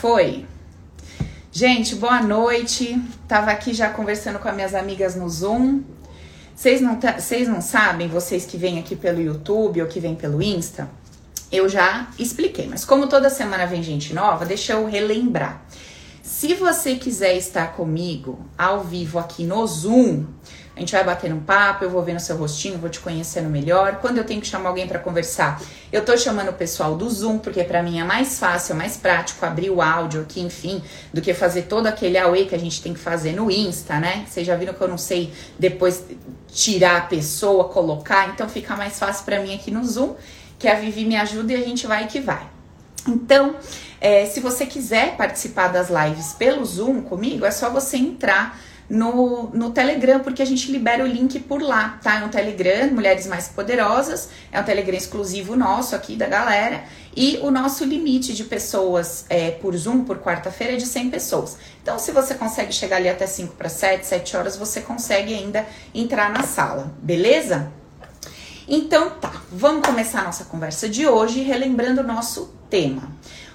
Foi. Gente, boa noite. Tava aqui já conversando com as minhas amigas no Zoom. Vocês não, vocês não sabem, vocês que vêm aqui pelo YouTube ou que vêm pelo Insta, eu já expliquei, mas como toda semana vem gente nova, deixa eu relembrar. Se você quiser estar comigo ao vivo aqui no Zoom, a gente vai bater um papo, eu vou ver no seu rostinho, vou te conhecendo melhor. Quando eu tenho que chamar alguém para conversar, eu tô chamando o pessoal do Zoom, porque para mim é mais fácil, é mais prático abrir o áudio aqui, enfim, do que fazer todo aquele away que a gente tem que fazer no Insta, né? Vocês já viram que eu não sei depois tirar a pessoa, colocar, então fica mais fácil para mim aqui no Zoom, que a Vivi me ajuda e a gente vai que vai. Então, é, se você quiser participar das lives pelo Zoom comigo, é só você entrar no, no Telegram, porque a gente libera o link por lá, tá? É um Telegram, Mulheres Mais Poderosas, é um Telegram exclusivo nosso aqui da galera. E o nosso limite de pessoas é, por Zoom, por quarta-feira, é de 100 pessoas. Então, se você consegue chegar ali até 5 para 7, 7 horas, você consegue ainda entrar na sala, beleza? Então tá, vamos começar a nossa conversa de hoje relembrando o nosso tema.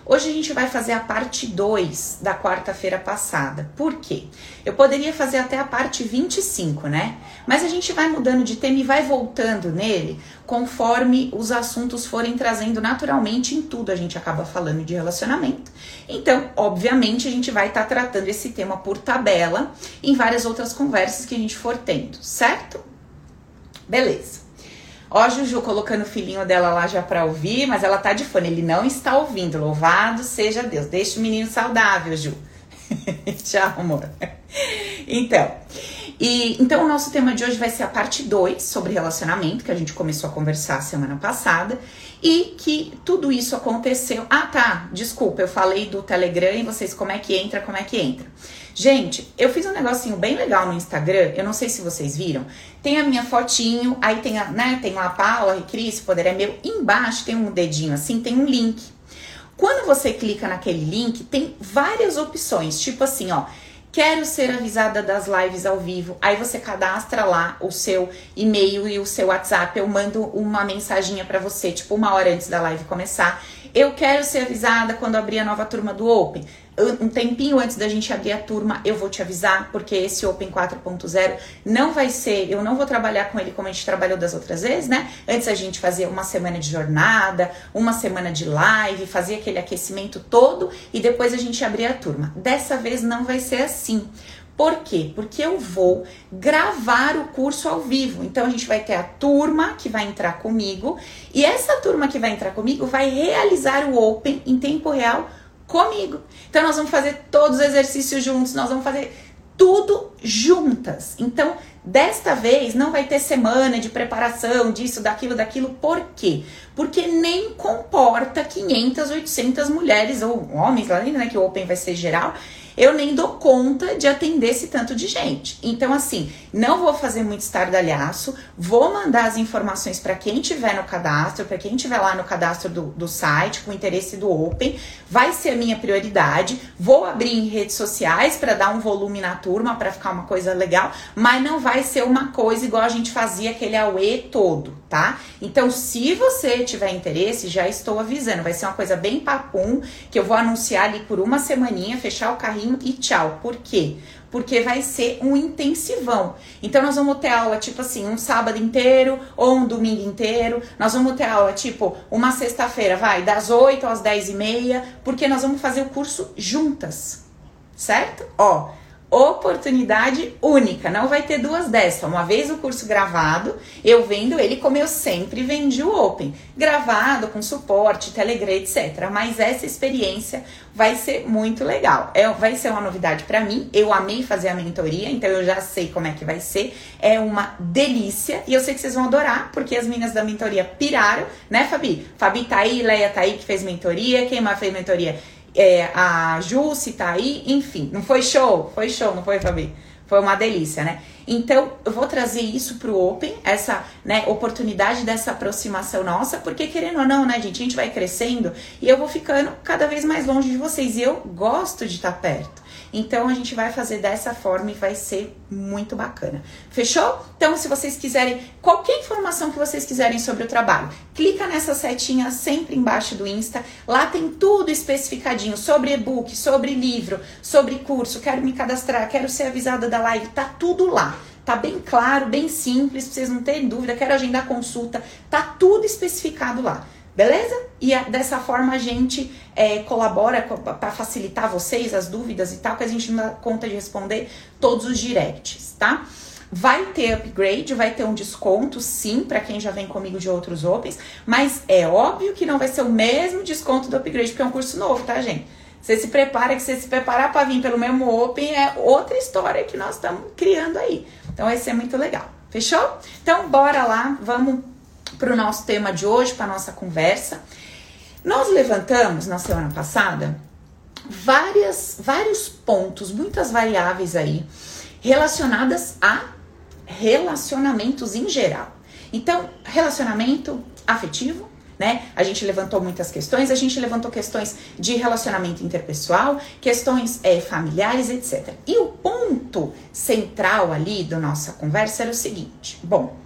Hoje a gente vai fazer a parte 2 da quarta-feira passada. Por quê? Eu poderia fazer até a parte 25, né? Mas a gente vai mudando de tema e vai voltando nele conforme os assuntos forem trazendo naturalmente em tudo. A gente acaba falando de relacionamento. Então, obviamente, a gente vai estar tá tratando esse tema por tabela em várias outras conversas que a gente for tendo, certo? Beleza. Ó, Juju colocando o filhinho dela lá já pra ouvir, mas ela tá de fone, ele não está ouvindo. Louvado seja Deus. Deixa o menino saudável, Ju. Tchau, amor. Então, e então o nosso tema de hoje vai ser a parte 2 sobre relacionamento, que a gente começou a conversar semana passada, e que tudo isso aconteceu. Ah, tá, desculpa, eu falei do Telegram e vocês como é que entra, como é que entra. Gente, eu fiz um negocinho bem legal no Instagram, eu não sei se vocês viram. Tem a minha fotinho, aí tem a, né, tem a Paula Cris, poder é meu. Embaixo tem um dedinho assim, tem um link. Quando você clica naquele link, tem várias opções, tipo assim, ó, quero ser avisada das lives ao vivo. Aí você cadastra lá o seu e-mail e o seu WhatsApp. Eu mando uma mensaginha para você, tipo uma hora antes da live começar. Eu quero ser avisada quando abrir a nova turma do Open um tempinho antes da gente abrir a turma, eu vou te avisar, porque esse Open 4.0 não vai ser, eu não vou trabalhar com ele como a gente trabalhou das outras vezes, né? Antes a gente fazia uma semana de jornada, uma semana de live, fazia aquele aquecimento todo e depois a gente abria a turma. Dessa vez não vai ser assim. Por quê? Porque eu vou gravar o curso ao vivo. Então a gente vai ter a turma que vai entrar comigo e essa turma que vai entrar comigo vai realizar o Open em tempo real comigo. Então nós vamos fazer todos os exercícios juntos, nós vamos fazer tudo juntas. Então, desta vez não vai ter semana de preparação disso, daquilo, daquilo. Por quê? Porque nem comporta 500, 800 mulheres ou homens, lá né, que o Open vai ser geral eu nem dou conta de atender esse tanto de gente. Então, assim, não vou fazer muito estardalhaço, vou mandar as informações para quem tiver no cadastro, para quem tiver lá no cadastro do, do site, com interesse do Open, vai ser a minha prioridade. Vou abrir em redes sociais para dar um volume na turma, para ficar uma coisa legal, mas não vai ser uma coisa igual a gente fazia aquele AUE todo, tá? Então, se você tiver interesse, já estou avisando, vai ser uma coisa bem papum, que eu vou anunciar ali por uma semaninha, fechar o carrinho e tchau. Por quê? Porque vai ser um intensivão. Então, nós vamos ter aula, tipo assim, um sábado inteiro ou um domingo inteiro. Nós vamos ter aula, tipo, uma sexta-feira, vai, das 8 às 10 e meia, porque nós vamos fazer o curso juntas, certo? Ó, oportunidade única, não vai ter duas dessas. Uma vez o curso gravado, eu vendo ele como eu sempre vendi o Open, gravado com suporte, Telegram, etc. Mas essa experiência vai ser muito legal. É, vai ser uma novidade para mim. Eu amei fazer a mentoria, então eu já sei como é que vai ser. É uma delícia e eu sei que vocês vão adorar, porque as meninas da mentoria piraram, né, Fabi? Fabi tá aí, Leia tá aí que fez mentoria, quem mais fez mentoria? É, a Jussi tá aí, enfim, não foi show? Foi show, não foi, Fabi? Foi uma delícia, né? Então, eu vou trazer isso pro Open, essa né, oportunidade dessa aproximação nossa, porque querendo ou não, né, gente, a gente vai crescendo e eu vou ficando cada vez mais longe de vocês. E eu gosto de estar perto. Então a gente vai fazer dessa forma e vai ser muito bacana. Fechou? Então, se vocês quiserem qualquer informação que vocês quiserem sobre o trabalho, clica nessa setinha sempre embaixo do Insta. Lá tem tudo especificadinho sobre e-book, sobre livro, sobre curso. Quero me cadastrar, quero ser avisada da live, tá tudo lá. Tá bem claro, bem simples, pra vocês não terem dúvida. Quero agendar consulta, tá tudo especificado lá. Beleza? E dessa forma a gente é, colabora para facilitar vocês as dúvidas e tal, que a gente não dá conta de responder todos os directs, tá? Vai ter upgrade, vai ter um desconto, sim, para quem já vem comigo de outros Opens, mas é óbvio que não vai ser o mesmo desconto do upgrade, porque é um curso novo, tá, gente? Você se prepara, que você se preparar para vir pelo mesmo Open é outra história que nós estamos criando aí. Então vai ser muito legal. Fechou? Então bora lá, vamos para o nosso tema de hoje, para nossa conversa. Nós levantamos na semana passada várias, vários pontos, muitas variáveis aí relacionadas a relacionamentos em geral. Então, relacionamento afetivo, né? A gente levantou muitas questões, a gente levantou questões de relacionamento interpessoal, questões é, familiares, etc. E o ponto central ali da nossa conversa era o seguinte: bom,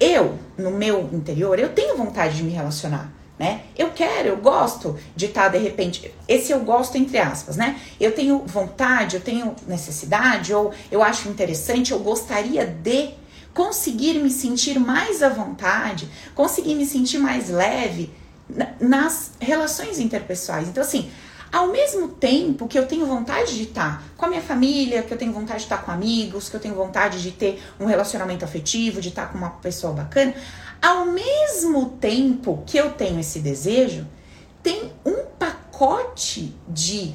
eu, no meu interior, eu tenho vontade de me relacionar. Né? Eu quero, eu gosto de estar tá, de repente, esse eu gosto entre aspas, né? Eu tenho vontade, eu tenho necessidade, ou eu acho interessante, eu gostaria de conseguir me sentir mais à vontade, conseguir me sentir mais leve nas relações interpessoais. Então, assim, ao mesmo tempo que eu tenho vontade de estar com a minha família, que eu tenho vontade de estar com amigos, que eu tenho vontade de ter um relacionamento afetivo, de estar com uma pessoa bacana, ao mesmo tempo que eu tenho esse desejo, tem um pacote de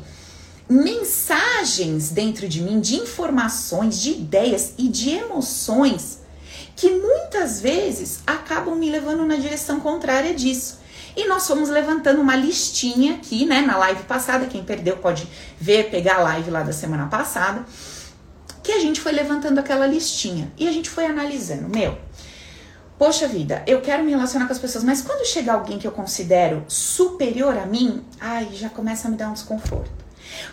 mensagens dentro de mim, de informações, de ideias e de emoções que muitas vezes acabam me levando na direção contrária disso. E nós fomos levantando uma listinha aqui, né, na live passada. Quem perdeu pode ver, pegar a live lá da semana passada. Que a gente foi levantando aquela listinha e a gente foi analisando. Meu, poxa vida, eu quero me relacionar com as pessoas, mas quando chega alguém que eu considero superior a mim, ai, já começa a me dar um desconforto.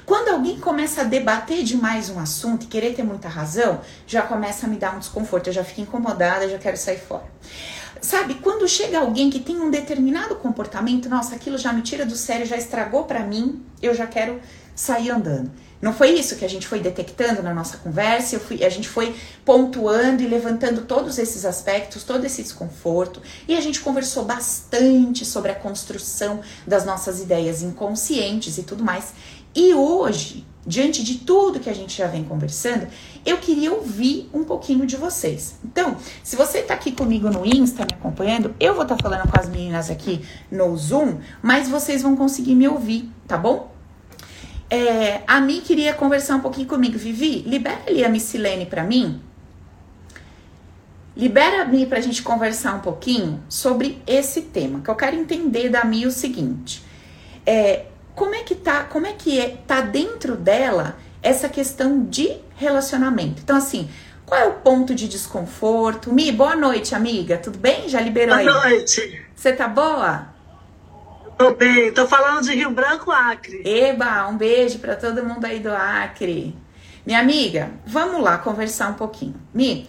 Quando alguém começa a debater demais um assunto e querer ter muita razão, já começa a me dar um desconforto, eu já fico incomodada, já quero sair fora. Sabe, quando chega alguém que tem um determinado comportamento, nossa, aquilo já me tira do sério, já estragou para mim, eu já quero sair andando. Não foi isso que a gente foi detectando na nossa conversa, eu fui, a gente foi pontuando e levantando todos esses aspectos, todo esse desconforto, e a gente conversou bastante sobre a construção das nossas ideias inconscientes e tudo mais. E hoje, diante de tudo que a gente já vem conversando, eu queria ouvir um pouquinho de vocês. Então, se você está aqui comigo no Insta me acompanhando, eu vou estar tá falando com as meninas aqui no Zoom, mas vocês vão conseguir me ouvir, tá bom? É, a Mi queria conversar um pouquinho comigo. Vivi, libera ali a Missilene para mim. Libera a Mi pra gente conversar um pouquinho sobre esse tema, que eu quero entender da Mi o seguinte. É, como é que tá, como é que é, tá dentro dela essa questão de relacionamento. Então, assim, qual é o ponto de desconforto? Mi, boa noite, amiga. Tudo bem? Já liberou boa aí? Boa noite. Você tá boa? Tô bem, tô falando de Rio Branco, Acre. Eba, um beijo para todo mundo aí do Acre. Minha amiga, vamos lá conversar um pouquinho. Mi,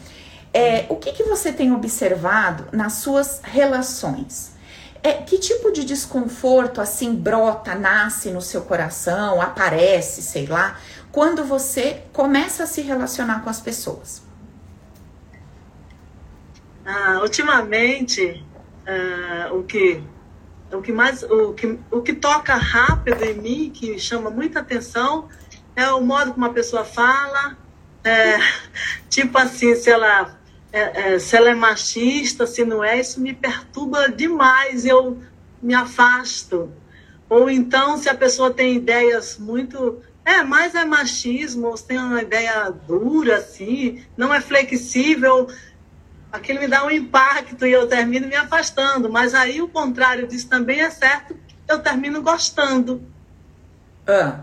é, o que, que você tem observado nas suas relações? É, que tipo de desconforto assim brota, nasce no seu coração, aparece, sei lá, quando você começa a se relacionar com as pessoas? Ah, ultimamente, ah, o que o que mais o que, o que toca rápido em mim, que chama muita atenção, é o modo como a pessoa fala, é, tipo assim, se ela é, é, se ela é machista, se não é, isso me perturba demais, eu me afasto. Ou então, se a pessoa tem ideias muito. É, mais é machismo, se tem uma ideia dura, assim, não é flexível, aquilo me dá um impacto e eu termino me afastando. Mas aí o contrário disso também é certo, eu termino gostando. Ah,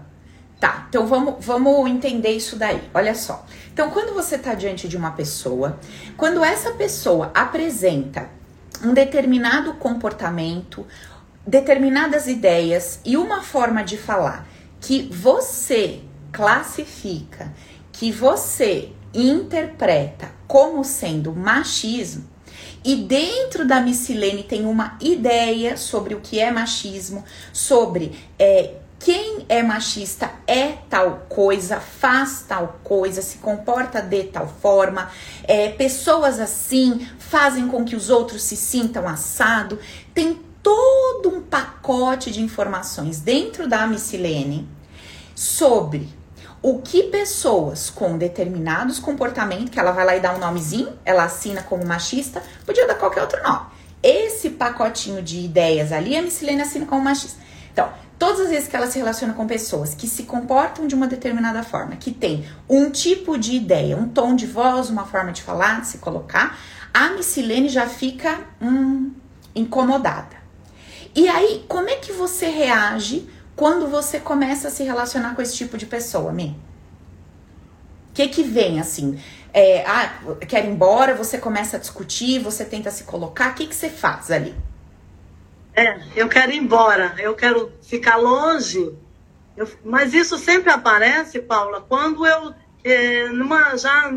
tá, então vamos, vamos entender isso daí. Olha só. Então, quando você está diante de uma pessoa, quando essa pessoa apresenta um determinado comportamento, determinadas ideias e uma forma de falar que você classifica que você interpreta como sendo machismo, e dentro da missilene tem uma ideia sobre o que é machismo, sobre é, quem é machista é tal coisa, faz tal coisa, se comporta de tal forma, é, pessoas assim fazem com que os outros se sintam assado. Tem todo um pacote de informações dentro da missilene sobre o que pessoas com determinados comportamentos, que ela vai lá e dá um nomezinho, ela assina como machista, podia dar qualquer outro nome. Esse pacotinho de ideias ali, a missilene assina como machista. Então, todas as vezes que ela se relaciona com pessoas que se comportam de uma determinada forma, que tem um tipo de ideia, um tom de voz, uma forma de falar, de se colocar, a missilene já fica hum, incomodada. E aí, como é que você reage quando você começa a se relacionar com esse tipo de pessoa, Mi? O que que vem assim? É, ah, quer ir embora, você começa a discutir, você tenta se colocar, o que que você faz ali? É, eu quero ir embora, eu quero ficar longe. Eu, mas isso sempre aparece, Paula, quando eu é, numa, já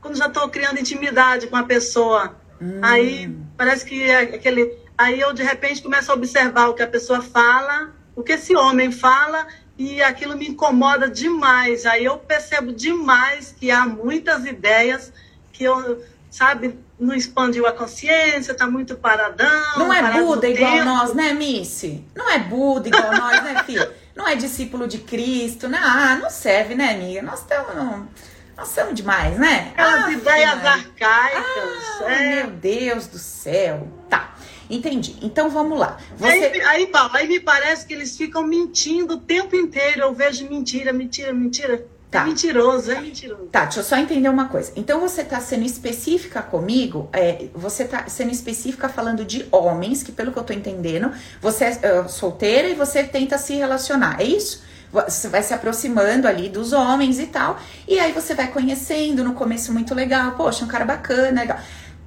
quando já estou criando intimidade com a pessoa. Hum. Aí parece que é aquele. Aí eu de repente começo a observar o que a pessoa fala o que esse homem fala e aquilo me incomoda demais. Aí eu percebo demais que há muitas ideias que eu, sabe, não expandiu a consciência, tá muito paradão. Não é Buda igual tempo. nós, né, Missy? Não é Buda igual nós, né, filho? Não é discípulo de Cristo, né? Ah, não serve, né, amiga? Nós estamos. Nós somos demais, né? Aquelas ah, ideias arcaicas. Ah, é. Meu Deus do céu. Tá. Entendi. Então vamos lá. Você... Aí, aí, Paulo, aí me parece que eles ficam mentindo o tempo inteiro. Eu vejo mentira, mentira, mentira. É tá. É mentiroso, é mentiroso. Tá, deixa eu só entender uma coisa. Então você tá sendo específica comigo, é, você tá sendo específica falando de homens, que pelo que eu tô entendendo, você é uh, solteira e você tenta se relacionar, é isso? Você vai se aproximando ali dos homens e tal, e aí você vai conhecendo, no começo muito legal, poxa, um cara bacana, legal.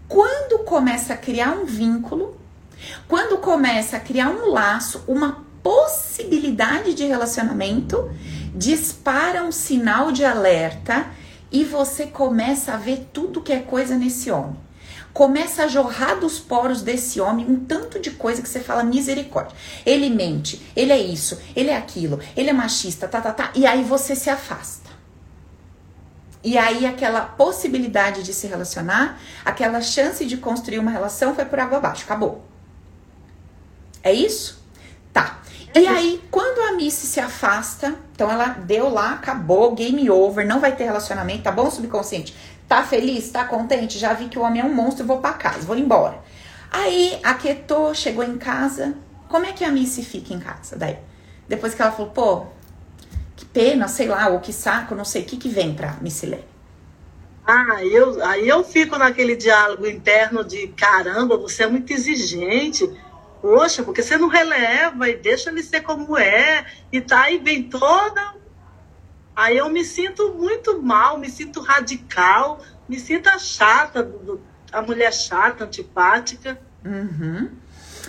Quando começa a criar um vínculo, quando começa a criar um laço, uma possibilidade de relacionamento, dispara um sinal de alerta e você começa a ver tudo que é coisa nesse homem. Começa a jorrar dos poros desse homem um tanto de coisa que você fala misericórdia. Ele mente, ele é isso, ele é aquilo, ele é machista, tá, tá, tá. E aí você se afasta. E aí aquela possibilidade de se relacionar, aquela chance de construir uma relação foi por água abaixo, acabou. É isso? Tá. E aí, quando a Missy se afasta, então ela deu lá, acabou, game over, não vai ter relacionamento, tá bom, subconsciente? Tá feliz? Tá contente? Já vi que o homem é um monstro, vou para casa, vou embora. Aí, aquietou, chegou em casa. Como é que a Missy fica em casa daí? Depois que ela falou, pô, que pena, sei lá, ou que saco, não sei o que que vem pra Missy Lê. Ah, eu, aí eu fico naquele diálogo interno de caramba, você é muito exigente Poxa, porque você não releva e deixa ele ser como é, e tá aí vem toda. Aí eu me sinto muito mal, me sinto radical, me sinto a chata, a mulher chata, antipática. Uhum.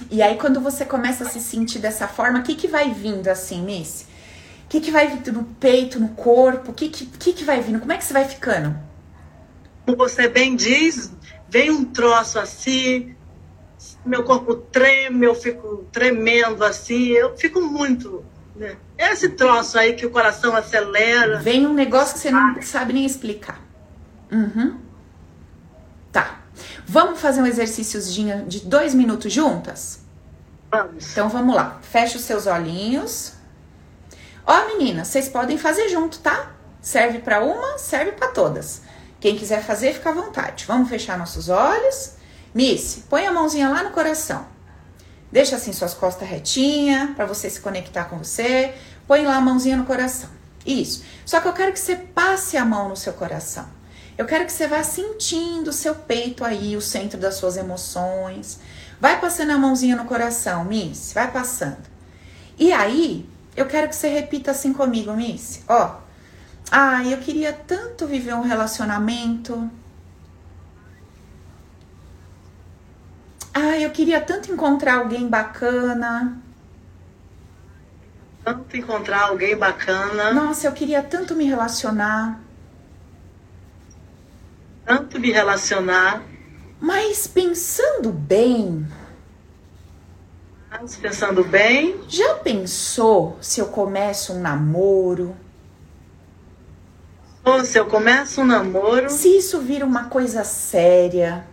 E aí, quando você começa a se sentir dessa forma, o que, que vai vindo assim, Miss? O que, que vai vindo no peito, no corpo? O que, que, que, que vai vindo? Como é que você vai ficando? Como você bem diz, vem um troço assim, meu corpo treme, eu fico tremendo assim, eu fico muito. Né? Esse troço aí que o coração acelera. Vem um negócio que você não sabe nem explicar. Uhum. Tá. Vamos fazer um exercíciozinho de dois minutos juntas? Vamos. Então vamos lá. Fecha os seus olhinhos. Ó, meninas, vocês podem fazer junto, tá? Serve para uma, serve para todas. Quem quiser fazer, fica à vontade. Vamos fechar nossos olhos. Miss, põe a mãozinha lá no coração. Deixa assim suas costas retinha para você se conectar com você. Põe lá a mãozinha no coração. Isso. Só que eu quero que você passe a mão no seu coração. Eu quero que você vá sentindo o seu peito aí, o centro das suas emoções. Vai passando a mãozinha no coração, Miss. Vai passando. E aí, eu quero que você repita assim comigo, Miss. Ó. Ah, eu queria tanto viver um relacionamento Ah, eu queria tanto encontrar alguém bacana. Tanto encontrar alguém bacana. Nossa, eu queria tanto me relacionar. Tanto me relacionar. Mas pensando bem. Mas pensando bem. Já pensou se eu começo um namoro? Ou se eu começo um namoro. Se isso vira uma coisa séria.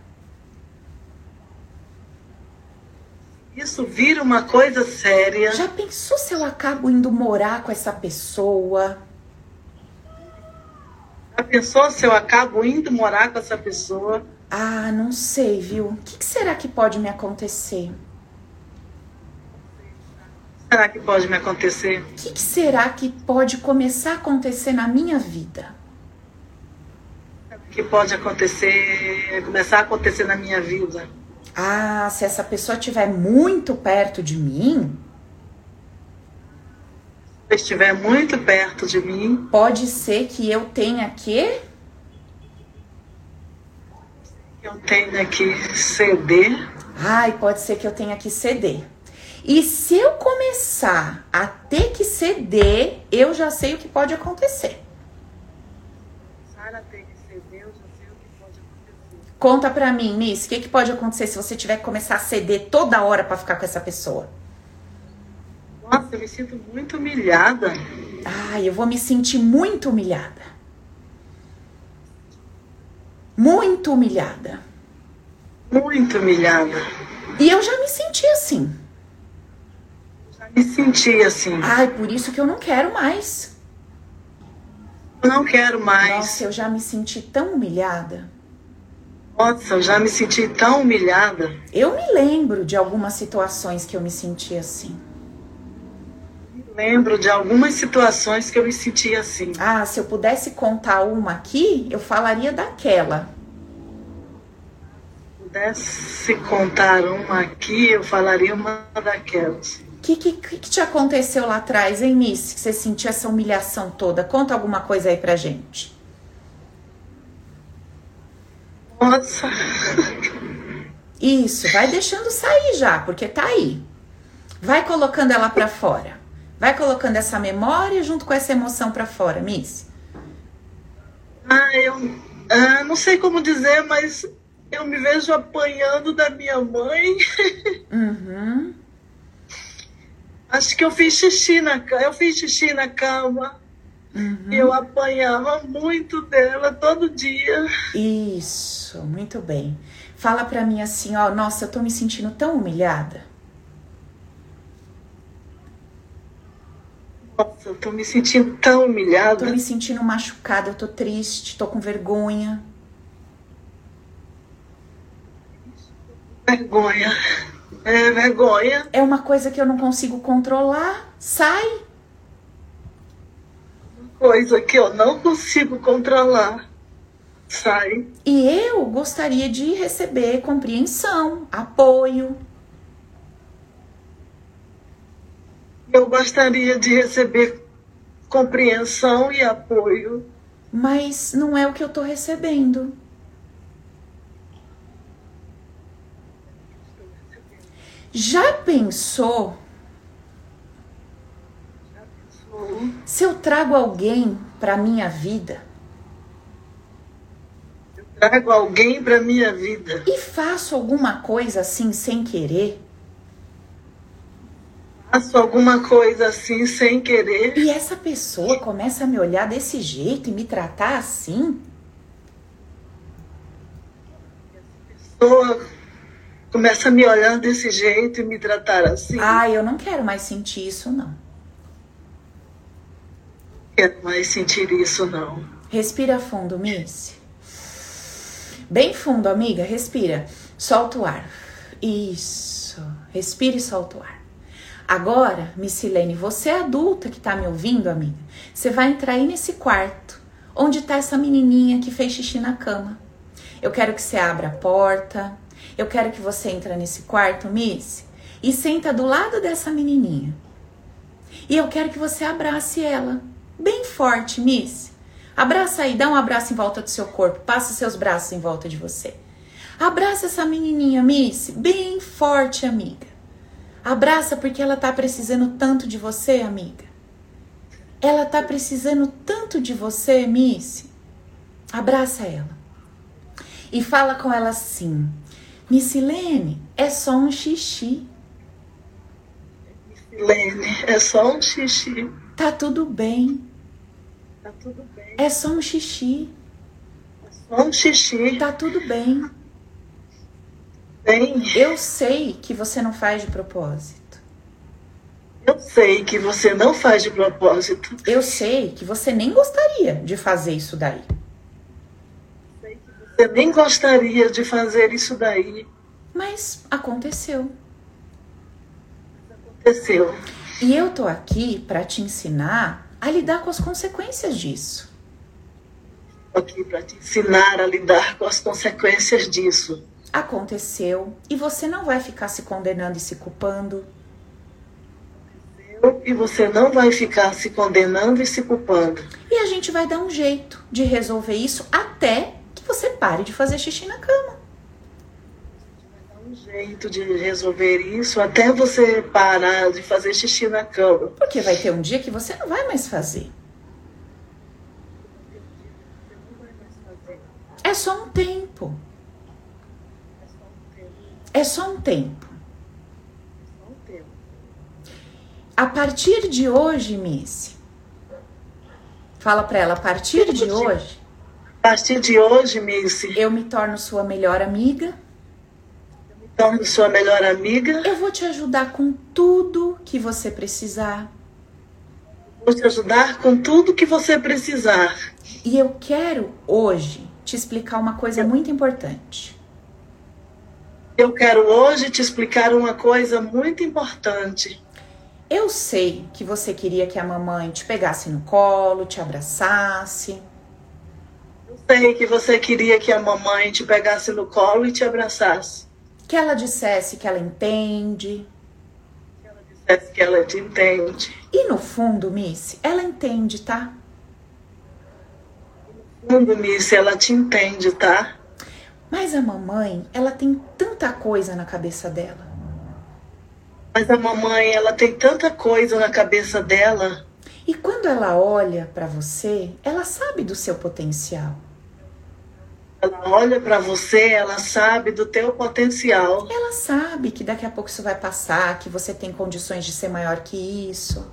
Isso vira uma coisa séria. Já pensou se eu acabo indo morar com essa pessoa? Já pensou se eu acabo indo morar com essa pessoa? Ah, não sei, viu? O que, que será que pode me acontecer? O que será que pode me acontecer? O que, que será que pode começar a acontecer na minha vida? O que pode acontecer, começar a acontecer na minha vida? Ah, se essa pessoa estiver muito perto de mim. Se estiver muito perto de mim. Pode ser que eu tenha que. Eu tenha que ceder. Ai, pode ser que eu tenha que ceder. E se eu começar a ter que ceder, eu já sei o que pode acontecer. Conta pra mim, Miss, o que, que pode acontecer se você tiver que começar a ceder toda hora para ficar com essa pessoa? Nossa, eu me sinto muito humilhada. Ai, eu vou me sentir muito humilhada. Muito humilhada. Muito humilhada. E eu já me senti assim. Já me senti assim. Ai, por isso que eu não quero mais. Eu não quero mais. Nossa, eu já me senti tão humilhada. Nossa, eu já me senti tão humilhada. Eu me lembro de algumas situações que eu me senti assim. Me lembro de algumas situações que eu me senti assim. Ah, se eu pudesse contar uma aqui, eu falaria daquela. Se pudesse contar uma aqui, eu falaria uma daquelas. O que, que, que te aconteceu lá atrás, hein, Miss? Que você sentiu essa humilhação toda? Conta alguma coisa aí pra gente. Nossa. Isso, vai deixando sair já, porque tá aí. Vai colocando ela para fora. Vai colocando essa memória junto com essa emoção para fora, Miss. Ah, eu ah, não sei como dizer, mas eu me vejo apanhando da minha mãe. Uhum. Acho que eu fiz xixi na cama. Eu fiz xixi na cama. Uhum. Eu apanhava muito dela todo dia. Isso, muito bem. Fala pra mim assim, ó, nossa, eu tô me sentindo tão humilhada. Nossa, eu tô me sentindo tão humilhada. Tô me sentindo machucada, eu tô triste, tô com vergonha. Vergonha. É vergonha. É uma coisa que eu não consigo controlar. Sai coisa que eu não consigo controlar sai. E eu gostaria de receber compreensão, apoio. Eu gostaria de receber compreensão e apoio. Mas não é o que eu tô recebendo. Já pensou Se eu trago alguém para minha vida, eu trago alguém para minha vida. e faço alguma coisa assim sem querer, faço alguma coisa assim sem querer. e essa pessoa começa a me olhar desse jeito e me tratar assim, essa pessoa começa a me olhar desse jeito e me tratar assim. Ah, eu não quero mais sentir isso não quero mais sentir isso, não. Respira fundo, Miss. Bem fundo, amiga. Respira. Solta o ar. Isso. Respira e solta o ar. Agora, Missilene, você é adulta que tá me ouvindo, amiga. Você vai entrar aí nesse quarto, onde tá essa menininha que fez xixi na cama. Eu quero que você abra a porta. Eu quero que você entre nesse quarto, Miss, e senta do lado dessa menininha. E eu quero que você abrace ela bem forte, Miss. Abraça aí, dá um abraço em volta do seu corpo, passa seus braços em volta de você. Abraça essa menininha, Miss, bem forte, amiga. Abraça porque ela tá precisando tanto de você, amiga. Ela tá precisando tanto de você, Missy. Abraça ela. E fala com ela assim: Missilene, é só um xixi. Missilene, é só um xixi. Tá tudo bem. Tá tudo bem. É só um xixi. É só um xixi. Tá tudo bem. Bem, Eu sei que você não faz de propósito. eu sei que você não faz de propósito. Eu sei que você nem gostaria de fazer isso daí. Você nem gostaria de fazer isso daí. Mas aconteceu. Aconteceu. E eu tô aqui para te ensinar a lidar com as consequências disso. Aqui para te ensinar a lidar com as consequências disso. Aconteceu e você não vai ficar se condenando e se culpando. E você não vai ficar se condenando e se culpando. E a gente vai dar um jeito de resolver isso até que você pare de fazer xixi na cama. Um jeito de resolver isso até você parar de fazer xixi na cama. Porque vai ter um dia que você não vai mais fazer. É só um tempo. É só um tempo. A partir de hoje, Missy. Fala pra ela, a partir de hoje, A partir de hoje, Missy, eu me torno sua melhor amiga. Me torno sua melhor amiga. Eu vou te ajudar com tudo que você precisar. Vou te ajudar com tudo que você precisar. E eu quero hoje te explicar uma coisa muito importante. Eu quero hoje te explicar uma coisa muito importante. Eu sei que você queria que a mamãe te pegasse no colo, te abraçasse. Eu sei que você queria que a mamãe te pegasse no colo e te abraçasse. Que ela dissesse que ela entende. Dissesse que ela te entende. E no fundo, Missy, ela entende, tá? Fundo, Missy, ela te entende, tá? Mas a mamãe, ela tem tanta coisa na cabeça dela. Mas a mamãe, ela tem tanta coisa na cabeça dela. E quando ela olha pra você, ela sabe do seu potencial. Ela olha pra você, ela sabe do teu potencial. Ela sabe que daqui a pouco isso vai passar, que você tem condições de ser maior que isso.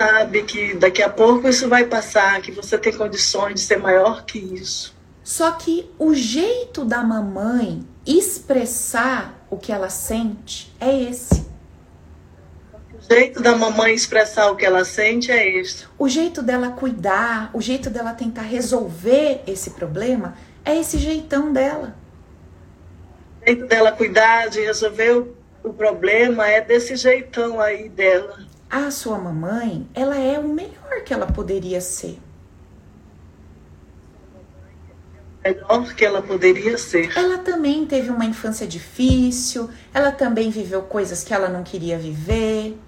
Sabe que daqui a pouco isso vai passar, que você tem condições de ser maior que isso. Só que o jeito da mamãe expressar o que ela sente é esse. O jeito da mamãe expressar o que ela sente é este. O jeito dela cuidar, o jeito dela tentar resolver esse problema é esse jeitão dela. O jeito dela cuidar, de resolver o, o problema é desse jeitão aí dela. A sua mamãe, ela é o melhor que ela poderia ser. Melhor que ela poderia ser. Ela também teve uma infância difícil, ela também viveu coisas que ela não queria viver.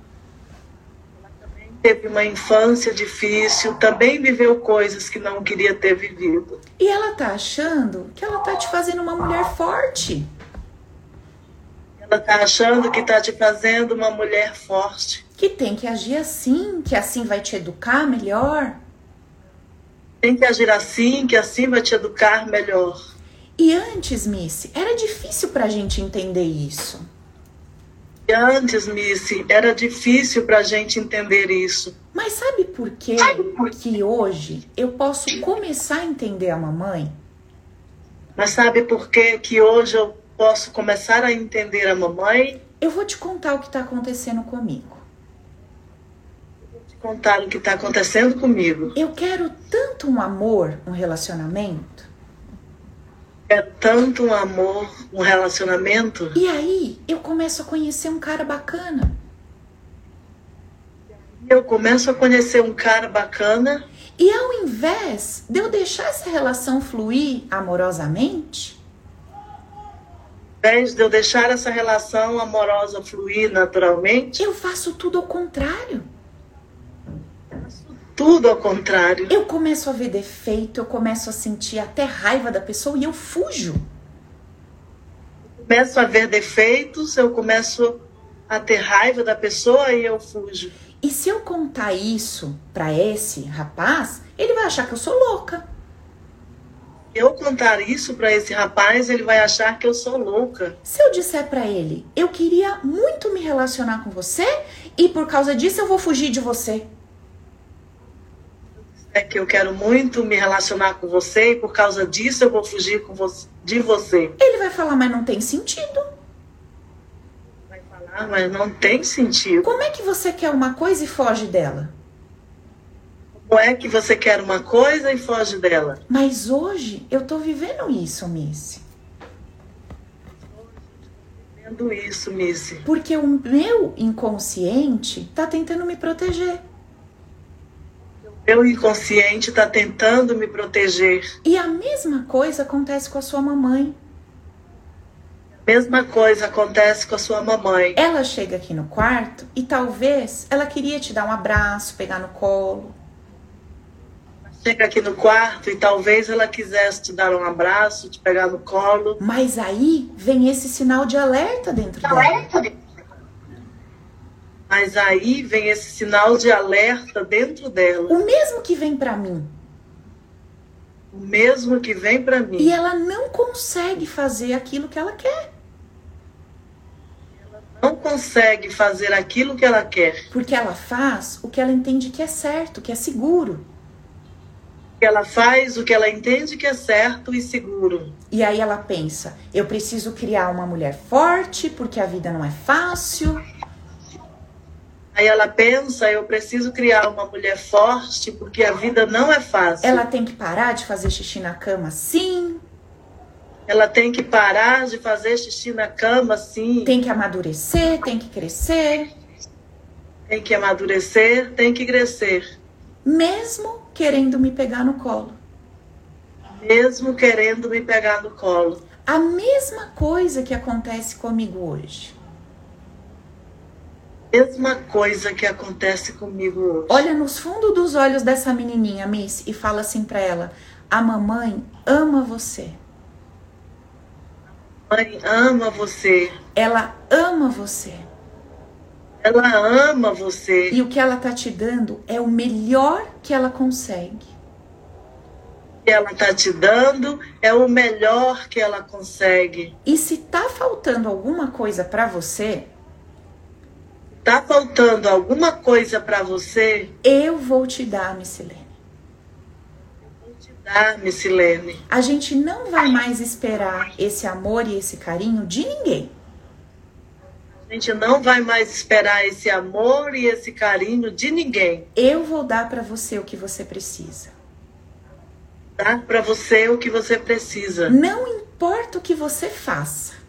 Teve uma infância difícil, também viveu coisas que não queria ter vivido. E ela tá achando que ela tá te fazendo uma mulher forte. Ela tá achando que tá te fazendo uma mulher forte. Que tem que agir assim, que assim vai te educar melhor. Tem que agir assim, que assim vai te educar melhor. E antes, Missy, era difícil pra gente entender isso. Antes, Missy, era difícil pra gente entender isso. Mas sabe por quê que hoje eu posso começar a entender a mamãe? Mas sabe por que que hoje eu posso começar a entender a mamãe? Eu vou te contar o que tá acontecendo comigo. Vou te contar o que está acontecendo comigo. Eu quero tanto um amor, um relacionamento. É tanto um amor, um relacionamento. E aí eu começo a conhecer um cara bacana. Eu começo a conhecer um cara bacana. E ao invés de eu deixar essa relação fluir amorosamente, invés de eu deixar essa relação amorosa fluir naturalmente, eu faço tudo ao contrário. Tudo ao contrário. Eu começo a ver defeito, eu começo a sentir até raiva da pessoa e eu fujo. começo a ver defeitos, eu começo a ter raiva da pessoa e eu fujo. E se eu contar isso para esse rapaz, ele vai achar que eu sou louca. Eu contar isso para esse rapaz, ele vai achar que eu sou louca. Se eu disser para ele, eu queria muito me relacionar com você e por causa disso eu vou fugir de você. É que eu quero muito me relacionar com você e por causa disso eu vou fugir com você, de você. Ele vai falar, mas não tem sentido. Vai falar, mas não tem sentido. Como é que você quer uma coisa e foge dela? Como é que você quer uma coisa e foge dela? Mas hoje eu tô vivendo isso, Missy. Vendo isso, Missy. Porque o meu inconsciente tá tentando me proteger. Meu inconsciente está tentando me proteger. E a mesma coisa acontece com a sua mamãe. Mesma coisa acontece com a sua mamãe. Ela chega aqui no quarto e talvez ela queria te dar um abraço, pegar no colo. Chega aqui no quarto e talvez ela quisesse te dar um abraço, te pegar no colo. Mas aí vem esse sinal de alerta dentro dela. Mas aí vem esse sinal de alerta dentro dela. O mesmo que vem para mim. O mesmo que vem para mim. E ela não consegue fazer aquilo que ela quer. Não consegue fazer aquilo que ela quer. Porque ela faz o que ela entende que é certo, que é seguro. Ela faz o que ela entende que é certo e seguro. E aí ela pensa: eu preciso criar uma mulher forte porque a vida não é fácil. Aí ela pensa, eu preciso criar uma mulher forte porque a vida não é fácil. Ela tem que parar de fazer xixi na cama, sim. Ela tem que parar de fazer xixi na cama, sim. Tem que amadurecer, tem que crescer. Tem que amadurecer, tem que crescer. Mesmo querendo me pegar no colo. Mesmo querendo me pegar no colo. A mesma coisa que acontece comigo hoje mesma coisa que acontece comigo hoje. Olha nos fundos dos olhos dessa menininha, Miss, e fala assim para ela: a mamãe ama você. A mãe ama você. Ela ama você. Ela ama você. E o que ela tá te dando é o melhor que ela consegue. O que ela tá te dando é o melhor que ela consegue. E se tá faltando alguma coisa para você, Tá faltando alguma coisa para você? Eu vou te dar, Missilene. Vou te dar, Missilene. A gente não vai mais esperar esse amor e esse carinho de ninguém. A gente não vai mais esperar esse amor e esse carinho de ninguém. Eu vou dar para você o que você precisa. Dar para você o que você precisa. Não importa o que você faça.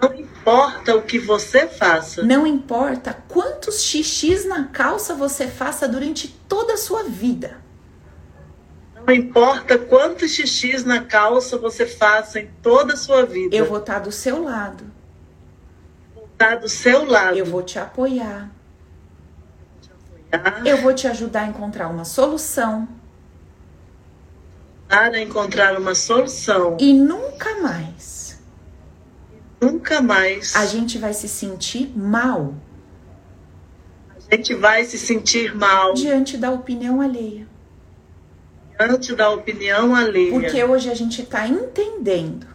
Não importa o que você faça. Não importa quantos xixis na calça você faça durante toda a sua vida. Não importa quantos xixis na calça você faça em toda a sua vida. Eu vou estar do seu lado. Vou estar do seu lado. Eu vou te apoiar. Eu vou te ajudar a encontrar uma solução. A encontrar uma solução. E nunca mais Nunca mais. A gente vai se sentir mal. A gente vai se sentir mal. Diante da opinião alheia. Diante da opinião alheia. Porque hoje a gente está entendendo.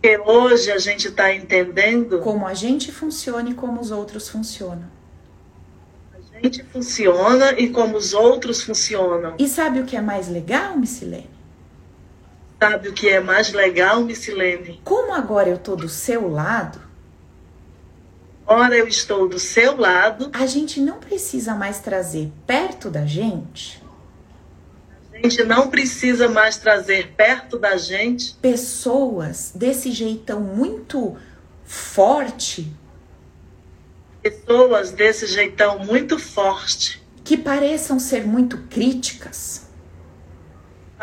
Porque hoje a gente está entendendo. Como a gente funciona e como os outros funcionam. A gente funciona e como os outros funcionam. E sabe o que é mais legal, Missilene? Sabe o que é mais legal, Missilene? Como agora eu tô do seu lado, ora eu estou do seu lado, a gente não precisa mais trazer perto da gente. A gente não precisa mais trazer perto da gente pessoas desse jeitão muito forte. Pessoas desse jeitão muito forte. Que pareçam ser muito críticas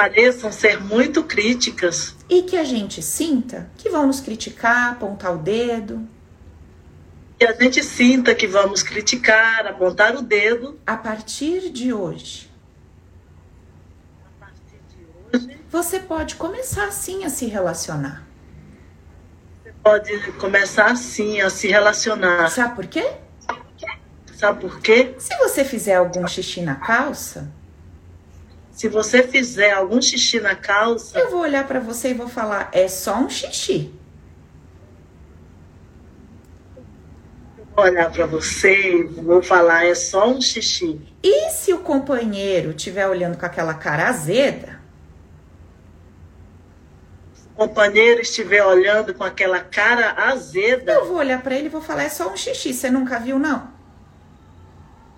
pareçam ser muito críticas. E que a gente sinta que vão nos criticar, apontar o dedo. Que a gente sinta que vamos criticar, apontar o dedo. A partir de hoje. Partir de hoje. Você pode começar assim a se relacionar. pode começar assim a se relacionar. Sabe por quê? Sabe por quê? Se você fizer algum xixi na calça, Se você fizer algum xixi na calça, eu vou olhar pra você e vou falar: é só um xixi. eu vou olhar para você e vou falar, é só um xixi. E se o companheiro estiver olhando com aquela cara azeda, O companheiro estiver olhando com aquela cara azeda, eu vou olhar pra ele e vou falar: é só um xixi. Você nunca viu, não?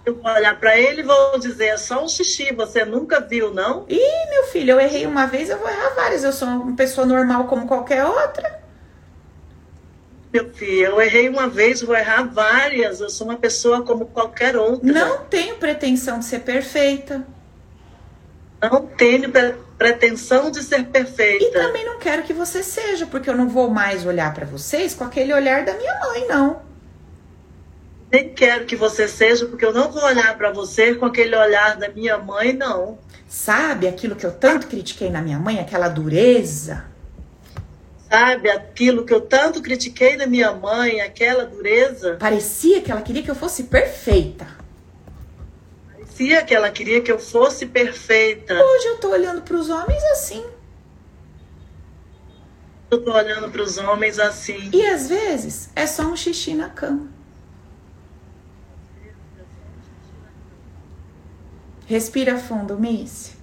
Eu vou olhar para ele e vou dizer, é só um xixi, você nunca viu, não? Ih, meu filho, eu errei uma vez, eu vou errar várias. Eu sou uma pessoa normal como qualquer outra. Meu filho, eu errei uma vez, vou errar várias. Eu sou uma pessoa como qualquer outra. Não tenho pretensão de ser perfeita. Não tenho pre- pretensão de ser E perfeita. também não quero que você seja, porque eu não vou mais olhar pra vocês com aquele olhar da minha mãe, não. Nem quero que você seja, porque eu não vou olhar para você com aquele olhar da minha mãe, não. Sabe aquilo que eu tanto critiquei na minha mãe, aquela dureza? Sabe, aquilo que eu tanto critiquei na minha mãe, aquela dureza, Parecia que ela queria que eu fosse perfeita. parecia que ela queria que eu fosse perfeita. Hoje eu tô olhando pros homens assim. Eu tô olhando para os homens assim. E às vezes é só um xixi na cama. Respira fundo, Miss.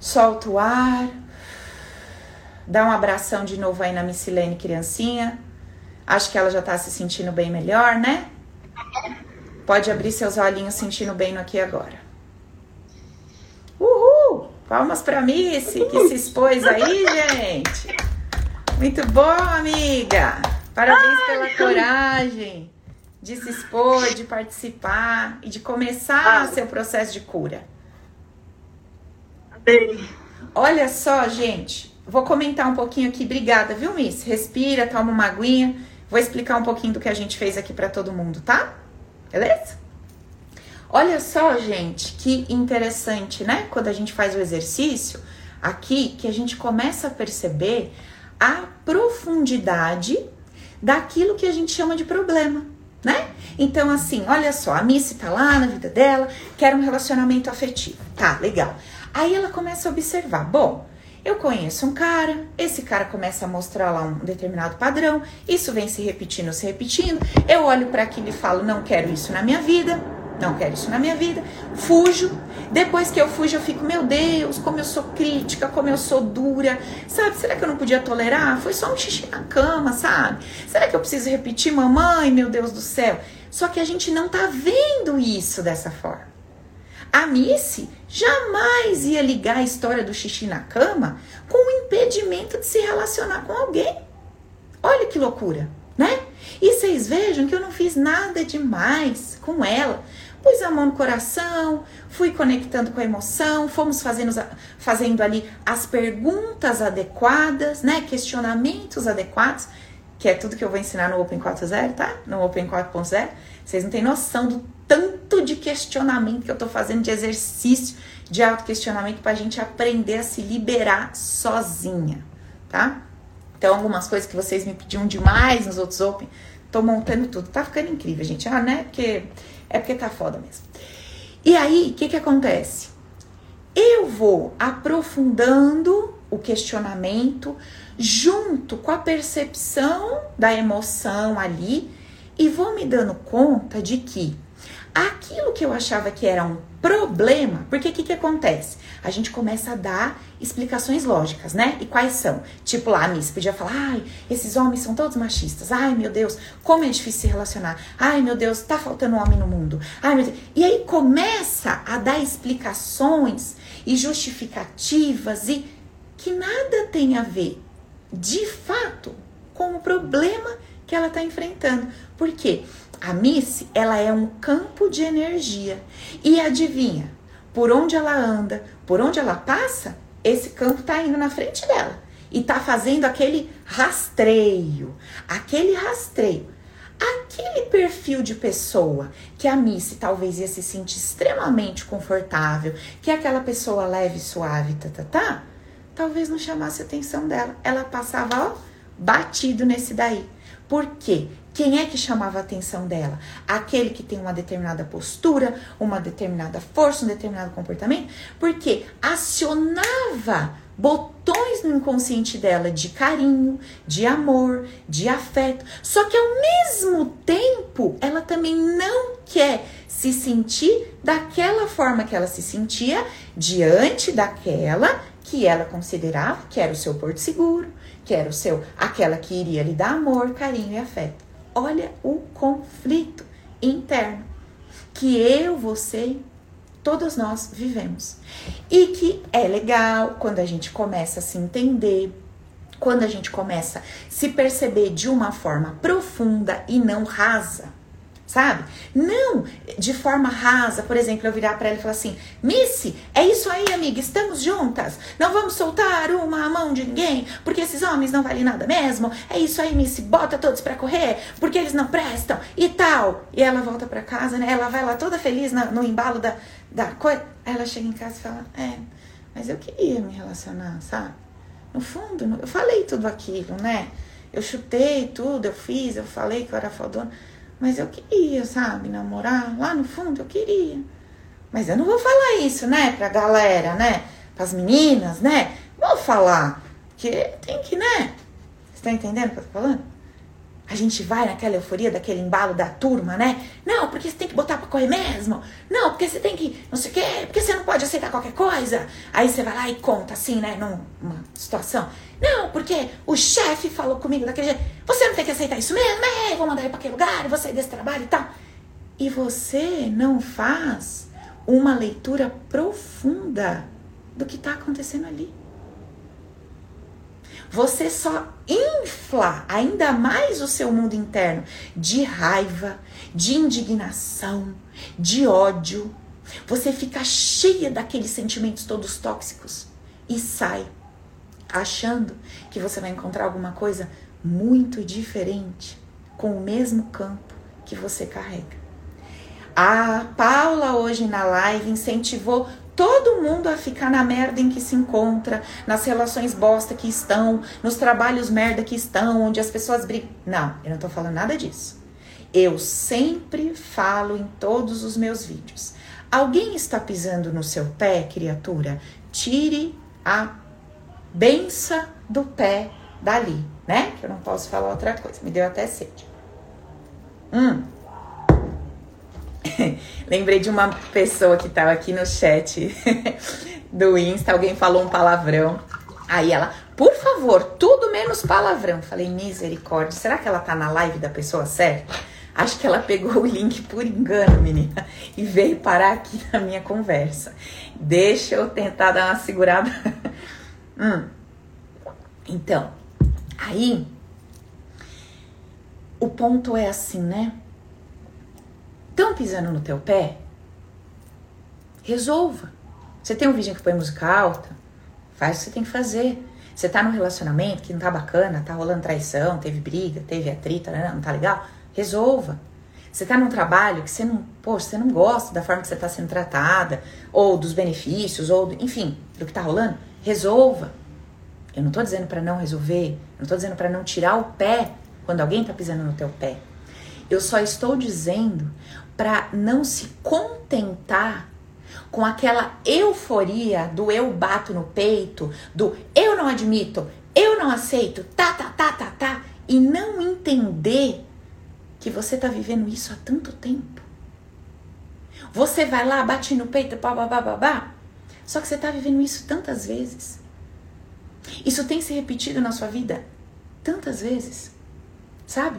Solta o ar. Dá um abração de novo aí na Missilene, criancinha. Acho que ela já tá se sentindo bem melhor, né? Pode abrir seus olhinhos sentindo bem no aqui agora. Uhul! Palmas pra Missy, que se expôs aí, gente. Muito bom, amiga. Parabéns pela coragem de se expor, de participar e de começar Ah. seu processo de cura. Bem, Olha só, gente. Vou comentar um pouquinho aqui. Obrigada, viu, Miss? Respira, toma uma aguinha. Vou explicar um pouquinho do que a gente fez aqui pra todo mundo, tá? Beleza? Olha só, gente, que interessante, né? Quando a gente faz o exercício aqui, que a gente começa a perceber a profundidade daquilo que a gente chama de problema, né? Então, assim, olha só, a Missy tá lá na vida dela, quer um relacionamento afetivo. Tá, legal. Aí ela começa a observar, bom, eu conheço um cara, esse cara começa a mostrar lá um determinado padrão, isso vem se repetindo, se repetindo. Eu olho para aquilo e falo, não quero isso na minha vida, não quero isso na minha vida, fujo. Depois que eu fujo, eu fico, meu Deus, como eu sou crítica, como eu sou dura. Sabe, será que eu não podia tolerar? Foi só um xixi na cama, sabe? Será que eu preciso repetir, mamãe, meu Deus do céu? Só que a gente não tá vendo isso dessa forma. A Missy jamais ia ligar a história do xixi na cama com o impedimento de se relacionar com alguém. Olha que loucura, né? E vocês vejam que eu não fiz nada demais com ela. Pus a mão no coração, fui conectando com a emoção, fomos fazendo, fazendo ali as perguntas adequadas, né? Questionamentos adequados, que é tudo que eu vou ensinar no Open 4.0, tá? No Open 4.0. Vocês não têm noção do tanto de questionamento que eu tô fazendo, de exercício de autoquestionamento pra gente aprender a se liberar sozinha, tá? Então, algumas coisas que vocês me pediam demais nos outros Open, tô montando tudo. Tá ficando incrível, gente. Ah, né? Porque é porque tá foda mesmo. E aí, o que que acontece? Eu vou aprofundando o questionamento junto com a percepção da emoção ali e vou me dando conta de que aquilo que eu achava que era um problema, porque o que, que acontece? A gente começa a dar explicações lógicas, né? E quais são? Tipo lá, a Miss podia falar, ai, esses homens são todos machistas, ai meu Deus, como é difícil se relacionar, ai meu Deus, tá faltando homem no mundo, ai meu Deus. E aí começa a dar explicações e justificativas e que nada tem a ver, de fato, com o problema que ela está enfrentando. Por quê? A Miss, ela é um campo de energia. E adivinha, por onde ela anda, por onde ela passa, esse campo tá indo na frente dela. E tá fazendo aquele rastreio. Aquele rastreio. Aquele perfil de pessoa que a Miss talvez ia se sentir extremamente confortável, que é aquela pessoa leve, suave, tá, tá, tá, talvez não chamasse a atenção dela. Ela passava, ó, batido nesse daí. Por quê? Quem é que chamava a atenção dela? Aquele que tem uma determinada postura, uma determinada força, um determinado comportamento? Porque acionava botões no inconsciente dela de carinho, de amor, de afeto. Só que ao mesmo tempo, ela também não quer se sentir daquela forma que ela se sentia diante daquela que ela considerava que era o seu porto seguro, que era o seu aquela que iria lhe dar amor, carinho e afeto. Olha o conflito interno que eu, você, todos nós vivemos. E que é legal quando a gente começa a se entender, quando a gente começa a se perceber de uma forma profunda e não rasa sabe? Não de forma rasa, por exemplo, eu virar para ela e falar assim: Missy, é isso aí, amiga, estamos juntas. Não vamos soltar uma mão de ninguém, porque esses homens não valem nada mesmo. É isso aí, Missy, bota todos para correr, porque eles não prestam e tal. E ela volta para casa, né? Ela vai lá toda feliz no, no embalo da, da coisa. Aí ela chega em casa e fala: É, mas eu queria me relacionar, sabe? No fundo, eu falei tudo aquilo, né? Eu chutei tudo, eu fiz, eu falei que eu era fodona. Mas eu queria, sabe, namorar. Lá no fundo eu queria. Mas eu não vou falar isso, né, pra galera, né? Pras meninas, né? Vou falar. Porque tem que, né? Você tá entendendo o que eu tô falando? A gente vai naquela euforia daquele embalo da turma, né? Não, porque você tem que botar pra correr mesmo. Não, porque você tem que não sei o quê, porque você não pode aceitar qualquer coisa. Aí você vai lá e conta assim, né, numa situação. Não, porque o chefe falou comigo daquele jeito. Você não tem que aceitar isso mesmo, é, vou mandar ele pra aquele lugar, vou sair desse trabalho e tal. E você não faz uma leitura profunda do que tá acontecendo ali você só infla ainda mais o seu mundo interno de raiva, de indignação, de ódio. Você fica cheia daqueles sentimentos todos tóxicos e sai achando que você vai encontrar alguma coisa muito diferente com o mesmo campo que você carrega. A Paula hoje na live incentivou todo mundo a ficar na merda em que se encontra, nas relações bosta que estão, nos trabalhos merda que estão, onde as pessoas brigam. Não, eu não tô falando nada disso. Eu sempre falo em todos os meus vídeos. Alguém está pisando no seu pé, criatura? Tire a benção do pé dali, né? Que eu não posso falar outra coisa. Me deu até sede. Hum. Lembrei de uma pessoa que tava aqui no chat do Insta, alguém falou um palavrão. Aí ela, por favor, tudo menos palavrão. Falei, misericórdia, será que ela tá na live da pessoa certa? Acho que ela pegou o link por engano, menina, e veio parar aqui na minha conversa. Deixa eu tentar dar uma segurada. hum. Então, aí, o ponto é assim, né? Estão pisando no teu pé? Resolva. Você tem um vídeo que põe música alta? Faz o que você tem que fazer. Você tá num relacionamento que não tá bacana, tá rolando traição, teve briga, teve atrito, né? não tá legal? Resolva. Você tá num trabalho que você não, poxa, você não gosta da forma que você tá sendo tratada, ou dos benefícios, ou enfim, do que tá rolando? Resolva. Eu não tô dizendo para não resolver, eu não tô dizendo para não tirar o pé quando alguém tá pisando no teu pé. Eu só estou dizendo para não se contentar com aquela euforia do eu bato no peito, do eu não admito, eu não aceito, tá, tá, tá, tá, tá, e não entender que você tá vivendo isso há tanto tempo. Você vai lá, bate no peito, babá, babá, só que você tá vivendo isso tantas vezes. Isso tem se repetido na sua vida tantas vezes, sabe?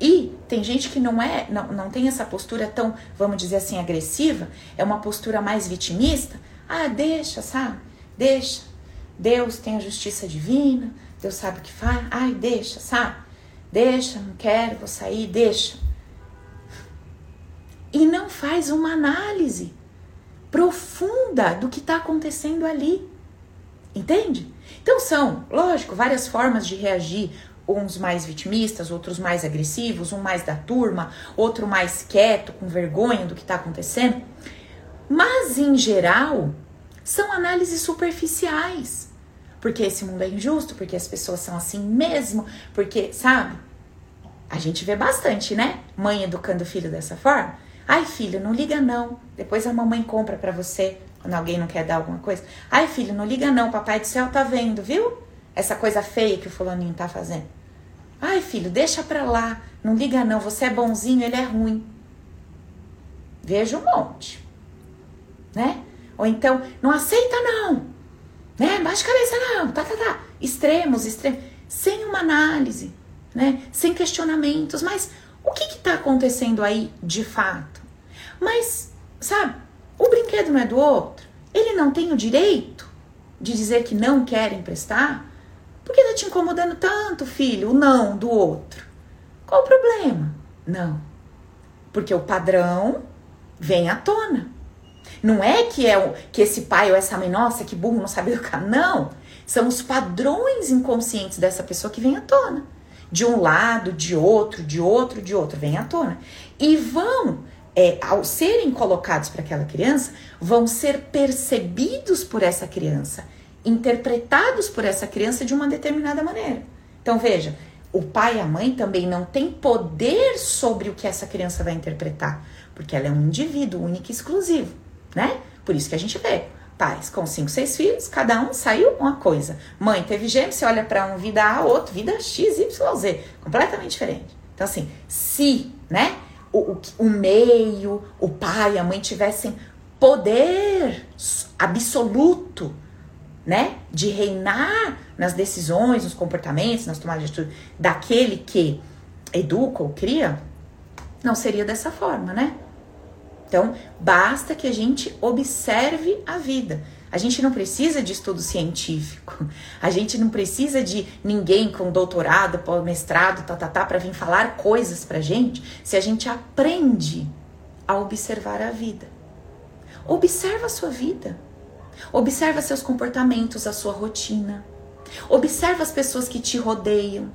E tem gente que não é, não, não tem essa postura tão, vamos dizer assim, agressiva, é uma postura mais vitimista. Ah, deixa, sabe? Deixa. Deus tem a justiça divina, Deus sabe o que faz. Ai, deixa, sabe? Deixa, não quero, vou sair, deixa. E não faz uma análise profunda do que está acontecendo ali. Entende? Então são, lógico, várias formas de reagir uns mais vitimistas, outros mais agressivos, um mais da turma, outro mais quieto, com vergonha do que está acontecendo. Mas, em geral, são análises superficiais. porque esse mundo é injusto, porque as pessoas são assim mesmo, porque, sabe? A gente vê bastante, né? Mãe educando o filho dessa forma. Ai, filho, não liga não. Depois a mamãe compra para você quando alguém não quer dar alguma coisa. Ai, filho, não liga não. Papai do céu tá vendo, viu? Essa coisa feia que o fulaninho tá fazendo. Ai, filho, deixa pra lá. Não liga não. Você é bonzinho, ele é ruim. Vejo um monte. Né? Ou então, não aceita não. Né? Baixa a cabeça não. Tá, tá, tá. Extremos, extremos. Sem uma análise né? Sem questionamentos, mas o que está acontecendo aí de fato? Mas, sabe, o brinquedo não é do outro. Ele não tem o direito de dizer que não quer emprestar. Por que está te incomodando tanto, filho, o não do outro? Qual o problema? Não. Porque o padrão vem à tona. Não é que é o, que esse pai ou essa mãe, nossa, que burro, não sabe educar. Não. São os padrões inconscientes dessa pessoa que vem à tona de um lado, de outro, de outro, de outro, vem à tona. E vão, é, ao serem colocados para aquela criança, vão ser percebidos por essa criança, interpretados por essa criança de uma determinada maneira. Então veja, o pai e a mãe também não têm poder sobre o que essa criança vai interpretar, porque ela é um indivíduo único e exclusivo, né? Por isso que a gente vê pais com cinco, seis filhos, cada um saiu uma coisa. Mãe teve gêmeos, você olha para um vida A, outro vida X, Y, Z, completamente diferente. Então, assim, se, né, o, o, o meio, o pai e a mãe tivessem poder absoluto, né, de reinar nas decisões, nos comportamentos, nas tomadas de atitude daquele que educa ou cria, não seria dessa forma, né? Então, basta que a gente observe a vida. A gente não precisa de estudo científico. A gente não precisa de ninguém com doutorado, mestrado, tá, tá, tá, para vir falar coisas pra gente, se a gente aprende a observar a vida. Observa a sua vida. Observa seus comportamentos, a sua rotina. Observa as pessoas que te rodeiam.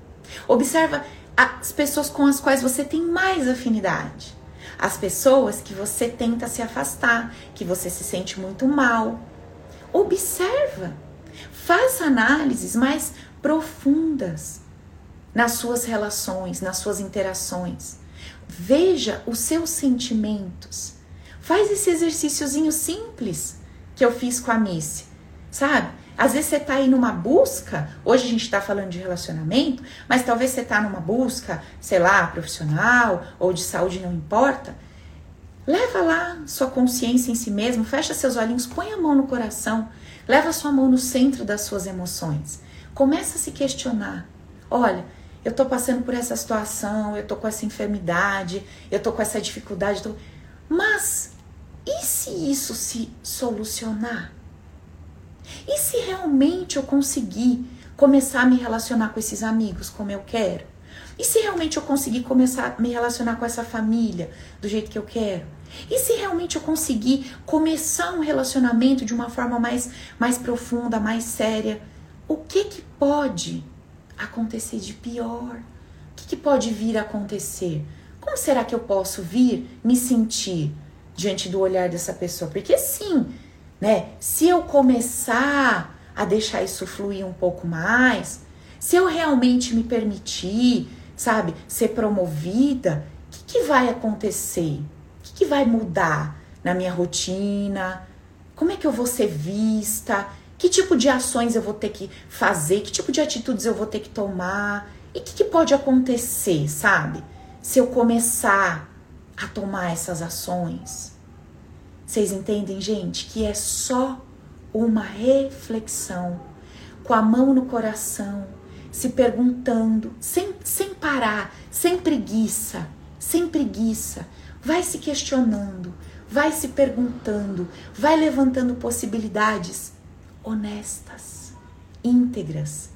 Observa as pessoas com as quais você tem mais afinidade as pessoas que você tenta se afastar, que você se sente muito mal. Observa, faça análises mais profundas nas suas relações, nas suas interações. Veja os seus sentimentos. Faz esse exercíciozinho simples que eu fiz com a Missy, sabe? Às vezes você está aí numa busca, hoje a gente está falando de relacionamento, mas talvez você está numa busca, sei lá, profissional ou de saúde, não importa. Leva lá sua consciência em si mesmo, fecha seus olhinhos, põe a mão no coração, leva sua mão no centro das suas emoções. Começa a se questionar. Olha, eu estou passando por essa situação, eu estou com essa enfermidade, eu estou com essa dificuldade, tô... mas e se isso se solucionar? E se realmente eu conseguir começar a me relacionar com esses amigos como eu quero? E se realmente eu conseguir começar a me relacionar com essa família do jeito que eu quero? E se realmente eu conseguir começar um relacionamento de uma forma mais, mais profunda, mais séria? O que que pode acontecer de pior? O que, que pode vir a acontecer? Como será que eu posso vir me sentir diante do olhar dessa pessoa? Porque sim, né? Se eu começar a deixar isso fluir um pouco mais, se eu realmente me permitir, sabe, ser promovida, o que, que vai acontecer? O que, que vai mudar na minha rotina? Como é que eu vou ser vista? Que tipo de ações eu vou ter que fazer? Que tipo de atitudes eu vou ter que tomar? E o que, que pode acontecer, sabe? Se eu começar a tomar essas ações. Vocês entendem, gente, que é só uma reflexão, com a mão no coração, se perguntando, sem, sem parar, sem preguiça, sem preguiça. Vai se questionando, vai se perguntando, vai levantando possibilidades honestas, íntegras,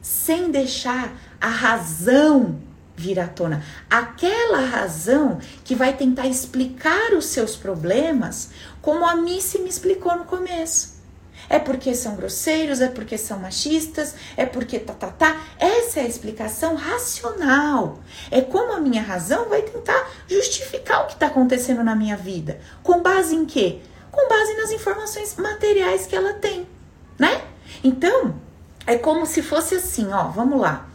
sem deixar a razão vir à tona. Aquela razão que vai tentar explicar os seus problemas, como a Missy me explicou no começo. É porque são grosseiros, é porque são machistas, é porque tá, tá, tá. Essa é a explicação racional. É como a minha razão vai tentar justificar o que está acontecendo na minha vida. Com base em quê? Com base nas informações materiais que ela tem, né? Então, é como se fosse assim, ó, vamos lá.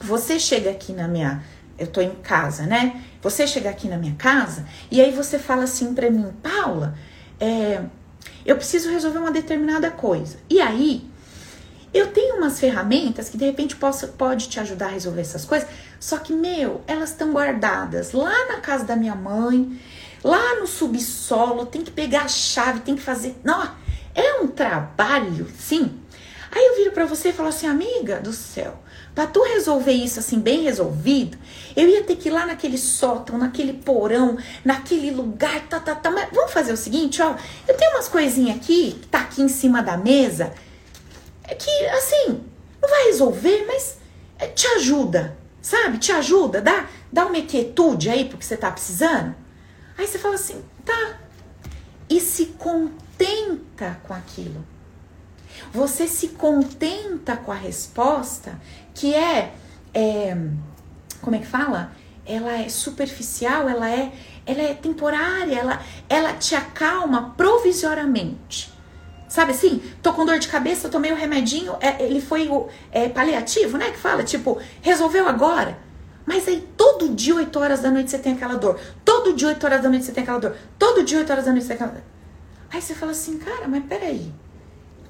Você chega aqui na minha, eu tô em casa, né? Você chega aqui na minha casa e aí você fala assim para mim, Paula, é, eu preciso resolver uma determinada coisa. E aí, eu tenho umas ferramentas que de repente posso, pode te ajudar a resolver essas coisas, só que, meu, elas estão guardadas lá na casa da minha mãe, lá no subsolo, tem que pegar a chave, tem que fazer. Não, é um trabalho, sim. Aí eu viro para você e falo assim, amiga do céu, para tu resolver isso assim bem resolvido, eu ia ter que ir lá naquele sótão, naquele porão, naquele lugar, tá, tá, tá. Mas vamos fazer o seguinte, ó. Eu tenho umas coisinhas aqui, que tá aqui em cima da mesa, é que assim, não vai resolver, mas é, te ajuda, sabe? Te ajuda, dá, dá uma quietude aí porque você tá precisando. Aí você fala assim, tá. E se contenta com aquilo. Você se contenta com a resposta que é, é como é que fala? Ela é superficial, ela é, ela é temporária, ela, ela te acalma provisoriamente. Sabe assim? Tô com dor de cabeça, tomei o remedinho, é, ele foi o é, paliativo, né? Que fala, tipo, resolveu agora. Mas aí todo dia, 8 horas da noite, você tem aquela dor. Todo dia, 8 horas da noite, você tem aquela dor. Todo dia, 8 horas da noite, você tem aquela dor. Aí você fala assim, cara, mas peraí.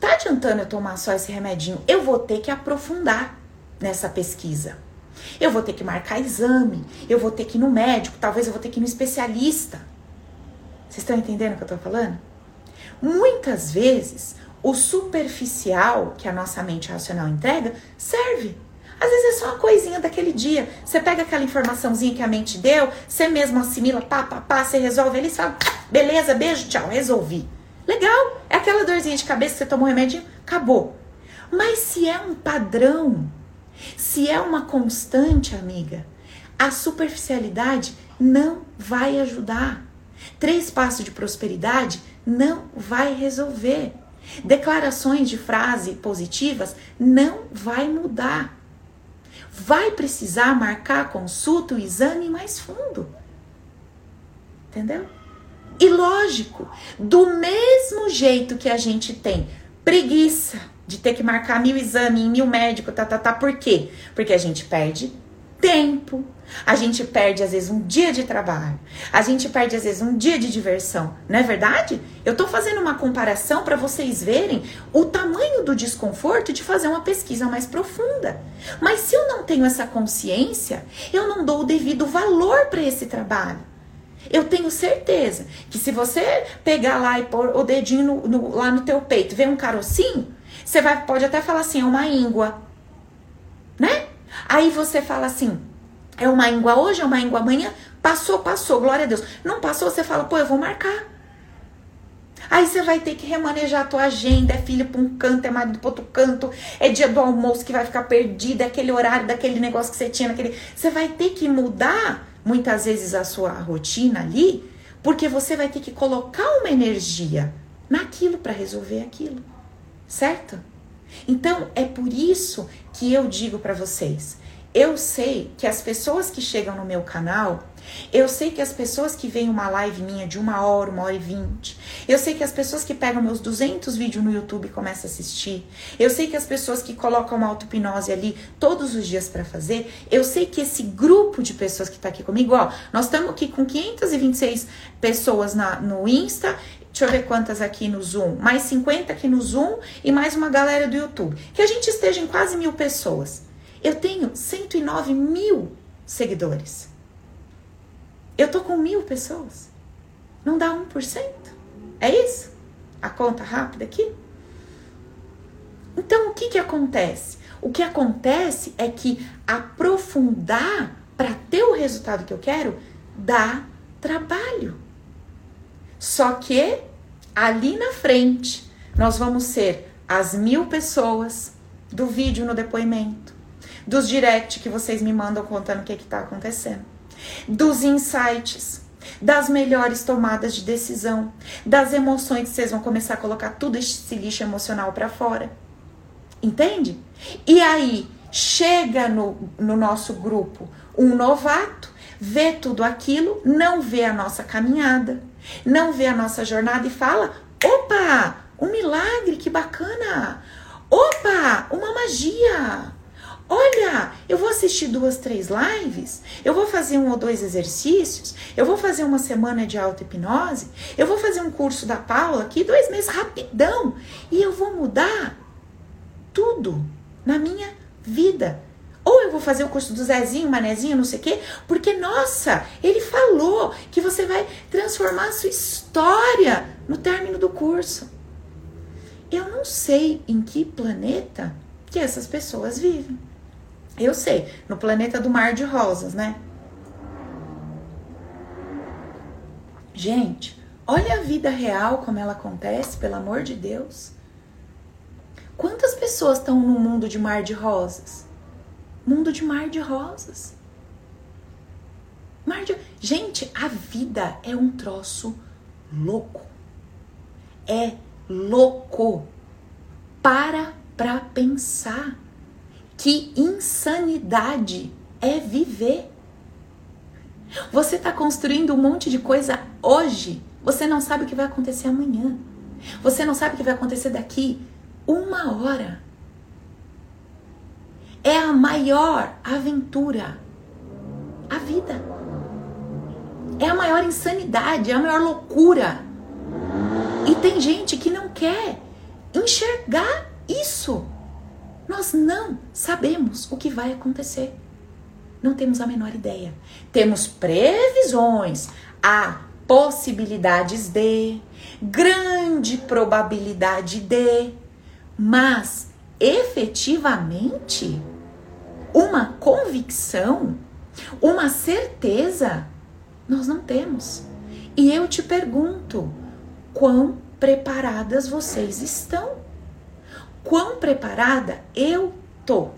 Tá adiantando eu tomar só esse remedinho? Eu vou ter que aprofundar nessa pesquisa. Eu vou ter que marcar exame, eu vou ter que ir no médico, talvez eu vou ter que ir no especialista. Vocês estão entendendo o que eu tô falando? Muitas vezes, o superficial que a nossa mente racional entrega serve. Às vezes é só uma coisinha daquele dia. Você pega aquela informaçãozinha que a mente deu, você mesmo assimila, pá, pá, pá, você resolve ali, você fala, beleza, beijo, tchau, resolvi. Legal, é aquela dorzinha de cabeça que você tomou um remédio, acabou. Mas se é um padrão, se é uma constante, amiga, a superficialidade não vai ajudar. Três passos de prosperidade não vai resolver. Declarações de frase positivas não vai mudar. Vai precisar marcar consulta, o exame mais fundo. Entendeu? E lógico, do mesmo jeito que a gente tem preguiça de ter que marcar mil exames mil médicos, tá, tá, tá, por quê? Porque a gente perde tempo, a gente perde às vezes um dia de trabalho, a gente perde às vezes um dia de diversão, não é verdade? Eu tô fazendo uma comparação para vocês verem o tamanho do desconforto de fazer uma pesquisa mais profunda. Mas se eu não tenho essa consciência, eu não dou o devido valor para esse trabalho. Eu tenho certeza que se você pegar lá e pôr o dedinho no, no, lá no teu peito, ver um carocinho, você vai, pode até falar assim, é uma íngua, né? Aí você fala assim, é uma íngua hoje, é uma íngua amanhã, passou, passou, glória a Deus. Não passou, você fala, pô, eu vou marcar. Aí você vai ter que remanejar a tua agenda, é filho para um canto, é marido para outro canto, é dia do almoço que vai ficar perdido, é aquele horário daquele negócio que você tinha naquele. Você vai ter que mudar muitas vezes a sua rotina ali, porque você vai ter que colocar uma energia naquilo para resolver aquilo, certo? Então é por isso que eu digo para vocês, eu sei que as pessoas que chegam no meu canal, eu sei que as pessoas que veem uma live minha de uma hora, uma hora e vinte, eu sei que as pessoas que pegam meus 200 vídeos no YouTube e começam a assistir, eu sei que as pessoas que colocam uma auto-hipnose ali todos os dias para fazer, eu sei que esse grupo de pessoas que tá aqui comigo, ó, nós estamos aqui com 526 pessoas na, no Insta, deixa eu ver quantas aqui no Zoom, mais 50 aqui no Zoom e mais uma galera do YouTube, que a gente esteja em quase mil pessoas. Eu tenho 109 mil seguidores. Eu tô com mil pessoas. Não dá 1%. É isso? A conta rápida aqui? Então, o que, que acontece? O que acontece é que aprofundar para ter o resultado que eu quero dá trabalho. Só que ali na frente nós vamos ser as mil pessoas do vídeo no depoimento, dos direct que vocês me mandam contando o que está acontecendo, dos insights, das melhores tomadas de decisão, das emoções que vocês vão começar a colocar tudo esse lixo emocional para fora. Entende? E aí chega no, no nosso grupo um novato, vê tudo aquilo, não vê a nossa caminhada, não vê a nossa jornada e fala: opa, um milagre, que bacana! Opa, uma magia! Olha, eu vou assistir duas, três lives, eu vou fazer um ou dois exercícios, eu vou fazer uma semana de auto-hipnose, eu vou fazer um curso da Paula aqui, dois meses, rapidão, e eu vou mudar tudo na minha vida. Ou eu vou fazer o curso do Zezinho, Manezinho, não sei o quê, porque, nossa, ele falou que você vai transformar a sua história no término do curso. Eu não sei em que planeta que essas pessoas vivem. Eu sei, no planeta do mar de rosas, né? Gente, olha a vida real como ela acontece, pelo amor de Deus. Quantas pessoas estão no mundo de mar de rosas? Mundo de mar de rosas. Mar de... Gente, a vida é um troço louco. É louco. Para pra pensar. Que insanidade é viver. Você está construindo um monte de coisa hoje. Você não sabe o que vai acontecer amanhã. Você não sabe o que vai acontecer daqui uma hora. É a maior aventura. A vida. É a maior insanidade, é a maior loucura. E tem gente que não quer enxergar isso. Nós não sabemos o que vai acontecer. Não temos a menor ideia. Temos previsões, há possibilidades de, grande probabilidade de, mas efetivamente uma convicção, uma certeza, nós não temos. E eu te pergunto, quão preparadas vocês estão? Quão preparada eu tô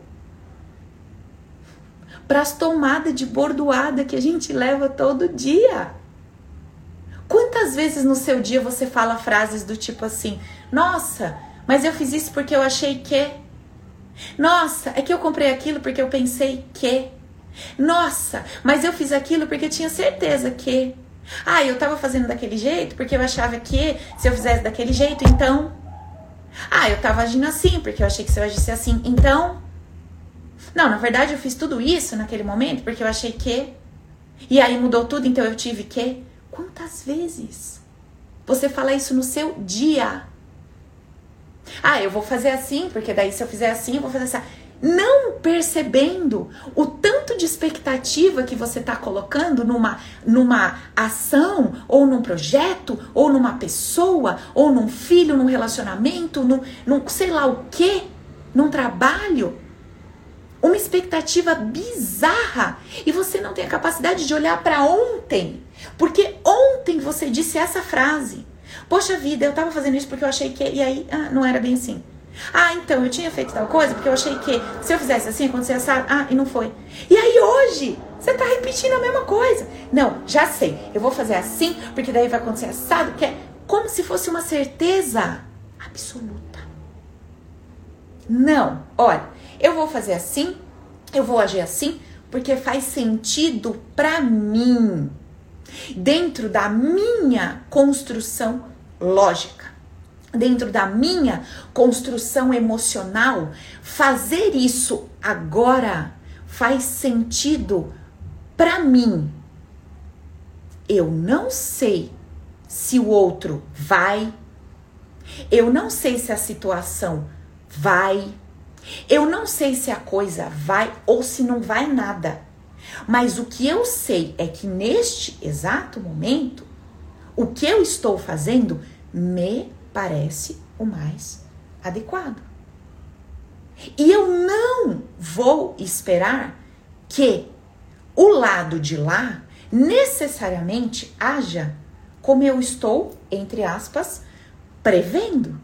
para as tomadas de bordoada que a gente leva todo dia. Quantas vezes no seu dia você fala frases do tipo assim: Nossa, mas eu fiz isso porque eu achei que. Nossa, é que eu comprei aquilo porque eu pensei que. Nossa, mas eu fiz aquilo porque eu tinha certeza que. Ah, eu tava fazendo daquele jeito porque eu achava que se eu fizesse daquele jeito, então. Ah, eu tava agindo assim, porque eu achei que você agisse assim. Então. Não, na verdade eu fiz tudo isso naquele momento porque eu achei que. E aí mudou tudo, então eu tive que. Quantas vezes você fala isso no seu dia? Ah, eu vou fazer assim, porque daí se eu fizer assim, eu vou fazer assim não percebendo o tanto de expectativa que você está colocando numa, numa ação, ou num projeto, ou numa pessoa, ou num filho, num relacionamento, num, num sei lá o que, num trabalho. Uma expectativa bizarra e você não tem a capacidade de olhar para ontem, porque ontem você disse essa frase. Poxa vida, eu estava fazendo isso porque eu achei que. E aí, ah, não era bem assim. Ah, então eu tinha feito tal coisa porque eu achei que se eu fizesse assim, acontecia essa. Ah, e não foi. E aí hoje, você tá repetindo a mesma coisa. Não, já sei. Eu vou fazer assim porque daí vai acontecer assado, que é como se fosse uma certeza absoluta. Não, olha, eu vou fazer assim, eu vou agir assim porque faz sentido para mim, dentro da minha construção lógica dentro da minha construção emocional, fazer isso agora faz sentido para mim. Eu não sei se o outro vai, eu não sei se a situação vai, eu não sei se a coisa vai ou se não vai nada. Mas o que eu sei é que neste exato momento, o que eu estou fazendo me parece o mais adequado. E eu não vou esperar que o lado de lá necessariamente haja como eu estou, entre aspas, prevendo,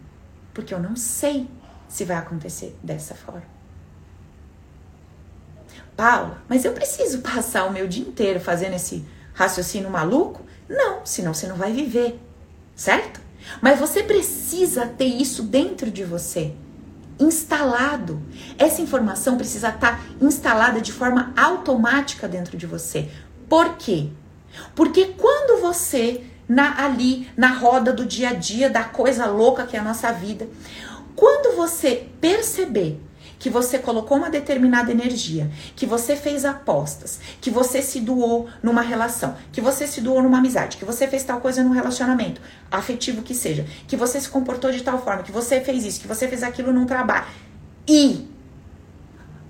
porque eu não sei se vai acontecer dessa forma. Paula, mas eu preciso passar o meu dia inteiro fazendo esse raciocínio maluco? Não, senão você não vai viver, certo? Mas você precisa ter isso dentro de você, instalado. Essa informação precisa estar instalada de forma automática dentro de você. Por quê? Porque quando você na ali na roda do dia a dia da coisa louca que é a nossa vida, Quando você perceber que você colocou uma determinada energia, que você fez apostas, que você se doou numa relação, que você se doou numa amizade, que você fez tal coisa num relacionamento, afetivo que seja, que você se comportou de tal forma, que você fez isso, que você fez aquilo num trabalho, e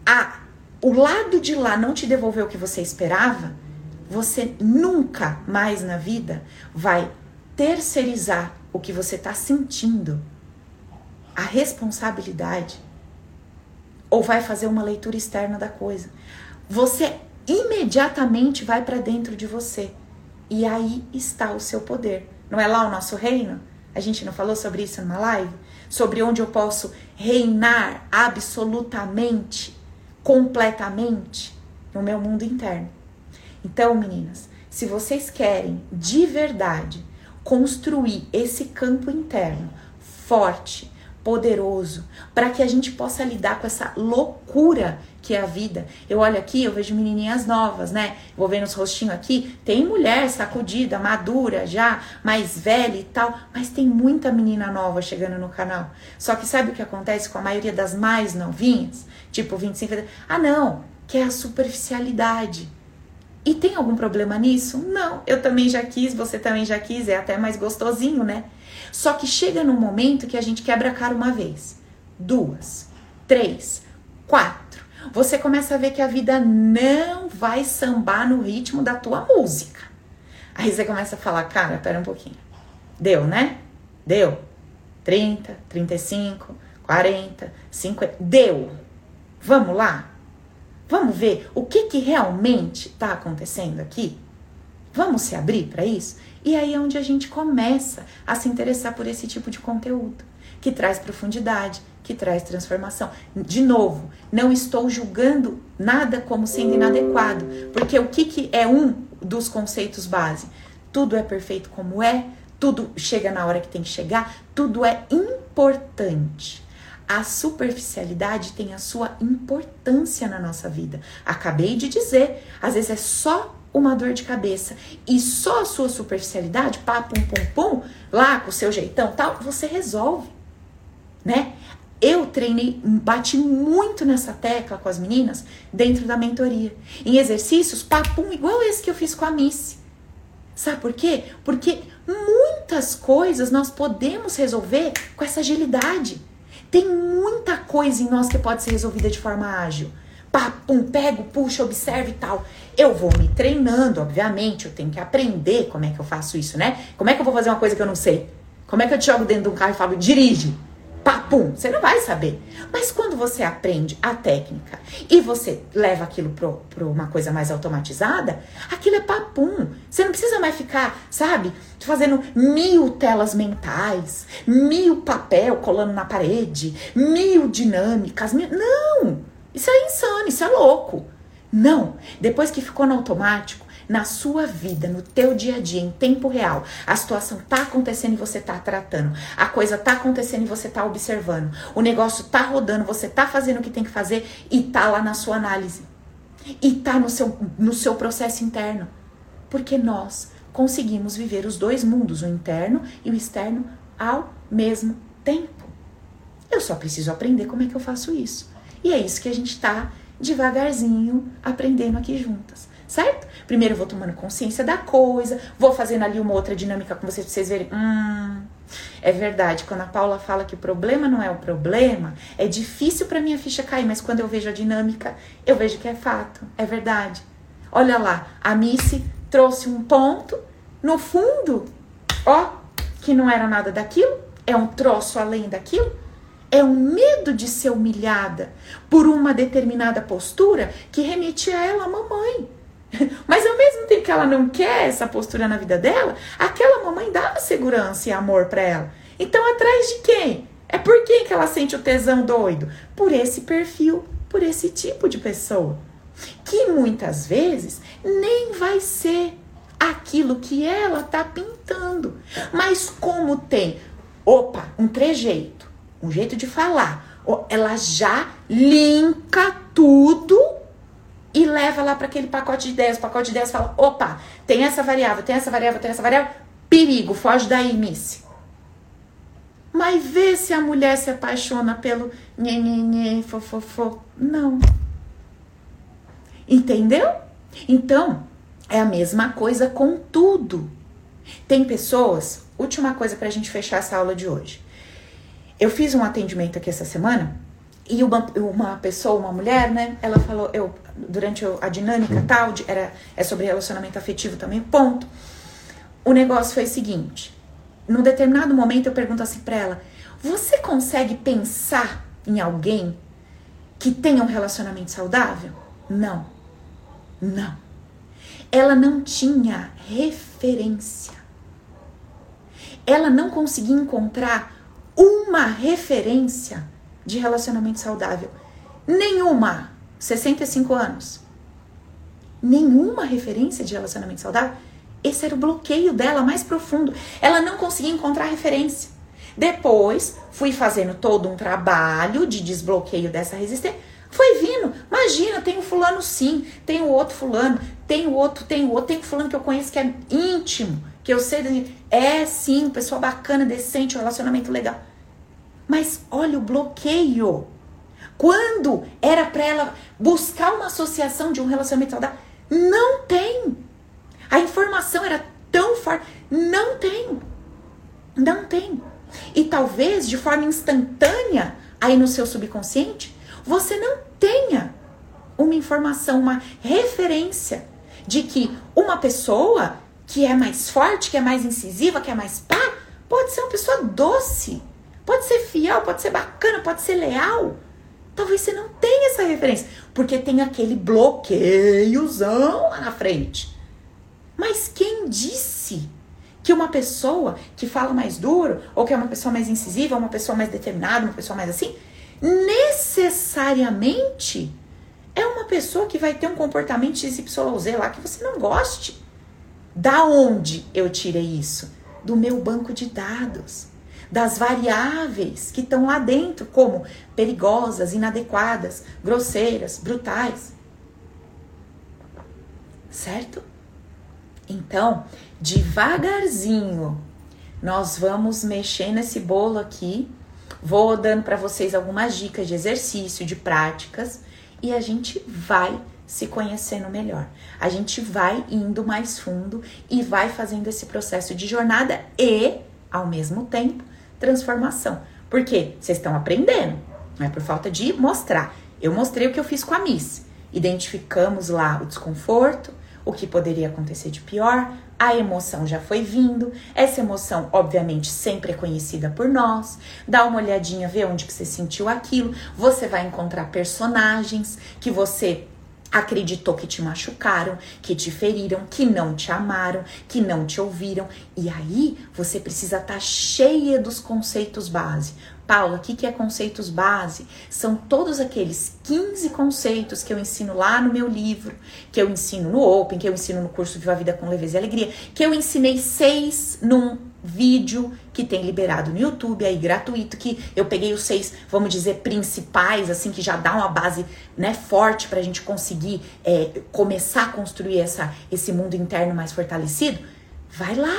a, o lado de lá não te devolveu o que você esperava, você nunca mais na vida vai terceirizar o que você está sentindo, a responsabilidade, ou vai fazer uma leitura externa da coisa. Você imediatamente vai para dentro de você. E aí está o seu poder. Não é lá o nosso reino? A gente não falou sobre isso numa live? Sobre onde eu posso reinar absolutamente, completamente no meu mundo interno. Então, meninas, se vocês querem de verdade construir esse campo interno forte, poderoso, para que a gente possa lidar com essa loucura que é a vida. Eu olho aqui, eu vejo menininhas novas, né? Vou vendo os rostinhos aqui, tem mulher sacudida, madura já, mais velha e tal, mas tem muita menina nova chegando no canal. Só que sabe o que acontece com a maioria das mais novinhas? Tipo 25, ah não, que é a superficialidade. E tem algum problema nisso? Não, eu também já quis, você também já quis, é até mais gostosinho, né? Só que chega num momento que a gente quebra a cara uma vez, duas, três, quatro. Você começa a ver que a vida não vai sambar no ritmo da tua música. Aí você começa a falar, cara, pera um pouquinho. Deu, né? Deu. 30, 35, 40, 50. Deu. Vamos lá? Vamos ver o que, que realmente está acontecendo aqui? Vamos se abrir para isso? E aí é onde a gente começa a se interessar por esse tipo de conteúdo, que traz profundidade, que traz transformação. De novo, não estou julgando nada como sendo inadequado, porque o que, que é um dos conceitos base? Tudo é perfeito como é, tudo chega na hora que tem que chegar, tudo é importante. A superficialidade tem a sua importância na nossa vida. Acabei de dizer, às vezes é só uma dor de cabeça e só a sua superficialidade, pá, pum, pum, pum, lá com o seu jeitão tal, você resolve, né? Eu treinei, bati muito nessa tecla com as meninas dentro da mentoria. Em exercícios, papum, igual esse que eu fiz com a Missy. Sabe por quê? Porque muitas coisas nós podemos resolver com essa agilidade. Tem muita coisa em nós que pode ser resolvida de forma ágil pá, pum, pego, puxo, observo e tal. Eu vou me treinando, obviamente, eu tenho que aprender como é que eu faço isso, né? Como é que eu vou fazer uma coisa que eu não sei? Como é que eu te jogo dentro de um carro e falo, dirige? Papum, você não vai saber. Mas quando você aprende a técnica e você leva aquilo para uma coisa mais automatizada, aquilo é papum. Você não precisa mais ficar, sabe, fazendo mil telas mentais, mil papel colando na parede, mil dinâmicas. Mil... Não! Isso é insano, isso é louco. Não, depois que ficou no automático, na sua vida, no teu dia a dia, em tempo real, a situação tá acontecendo e você tá tratando, a coisa tá acontecendo e você tá observando, o negócio tá rodando, você tá fazendo o que tem que fazer e tá lá na sua análise. E tá no seu, no seu processo interno. Porque nós conseguimos viver os dois mundos, o interno e o externo, ao mesmo tempo. Eu só preciso aprender como é que eu faço isso. E é isso que a gente está devagarzinho aprendendo aqui juntas, certo? Primeiro eu vou tomando consciência da coisa, vou fazendo ali uma outra dinâmica com vocês pra vocês verem. Hum, é verdade, quando a Paula fala que o problema não é o problema, é difícil para minha ficha cair, mas quando eu vejo a dinâmica, eu vejo que é fato, é verdade. Olha lá, a Missy trouxe um ponto, no fundo, ó, que não era nada daquilo, é um troço além daquilo é um medo de ser humilhada por uma determinada postura que remete a ela a mamãe. Mas ao mesmo tempo que ela não quer essa postura na vida dela, aquela mamãe dava segurança e amor para ela. Então, atrás de quem? É por quem que ela sente o tesão doido? Por esse perfil, por esse tipo de pessoa. Que muitas vezes nem vai ser aquilo que ela tá pintando. Mas como tem, opa, um trejeito um jeito de falar. Ela já linka tudo e leva lá para aquele pacote de ideias. O pacote de ideias fala: opa, tem essa variável, tem essa variável, tem essa variável. Perigo, foge daí, Miss. Mas vê se a mulher se apaixona pelo nhenhenhê, fofofô. Não. Entendeu? Então, é a mesma coisa com tudo. Tem pessoas, última coisa para a gente fechar essa aula de hoje. Eu fiz um atendimento aqui essa semana e uma, uma pessoa, uma mulher, né? Ela falou, eu durante a dinâmica tal, de, era é sobre relacionamento afetivo também, ponto. O negócio foi o seguinte: num determinado momento eu pergunto assim para ela: você consegue pensar em alguém que tenha um relacionamento saudável? Não. Não. Ela não tinha referência. Ela não conseguia encontrar uma referência de relacionamento saudável. Nenhuma. 65 anos. Nenhuma referência de relacionamento saudável. Esse era o bloqueio dela mais profundo. Ela não conseguia encontrar referência. Depois, fui fazendo todo um trabalho de desbloqueio dessa resistência. Foi vindo. Imagina, tem o fulano sim, tem o outro fulano, tem o outro, tem o outro, tem o fulano que eu conheço que é íntimo, que eu sei, é sim, pessoa bacana, decente, um relacionamento legal. Mas olha o bloqueio. Quando era para ela buscar uma associação de um relacionamento saudável, não tem. A informação era tão forte, não tem. Não tem. E talvez de forma instantânea, aí no seu subconsciente, você não tenha uma informação, uma referência de que uma pessoa que é mais forte, que é mais incisiva, que é mais pá, pode ser uma pessoa doce, pode ser fiel, pode ser bacana, pode ser leal. Talvez você não tenha essa referência, porque tem aquele bloqueiozão lá na frente. Mas quem disse que uma pessoa que fala mais duro, ou que é uma pessoa mais incisiva, uma pessoa mais determinada, uma pessoa mais assim, necessariamente é uma pessoa que vai ter um comportamento XYZ lá que você não goste. Da onde eu tirei isso? Do meu banco de dados das variáveis que estão lá dentro, como perigosas, inadequadas, grosseiras, brutais. Certo? Então, devagarzinho, nós vamos mexer nesse bolo aqui. Vou dando para vocês algumas dicas de exercício, de práticas, e a gente vai se conhecendo melhor. A gente vai indo mais fundo e vai fazendo esse processo de jornada e, ao mesmo tempo, transformação. Por quê? Vocês estão aprendendo, não é por falta de mostrar. Eu mostrei o que eu fiz com a Miss. Identificamos lá o desconforto, o que poderia acontecer de pior, a emoção já foi vindo, essa emoção, obviamente, sempre é conhecida por nós. Dá uma olhadinha, vê onde que você sentiu aquilo. Você vai encontrar personagens que você acreditou que te machucaram, que te feriram, que não te amaram, que não te ouviram. E aí você precisa estar tá cheia dos conceitos base. Paula, o que, que é conceitos base? São todos aqueles 15 conceitos que eu ensino lá no meu livro, que eu ensino no Open, que eu ensino no curso Viva a Vida com Leveza e Alegria, que eu ensinei seis num vídeo que tem liberado no YouTube aí gratuito que eu peguei os seis, vamos dizer, principais assim que já dá uma base né forte para a gente conseguir é, começar a construir essa esse mundo interno mais fortalecido. Vai lá,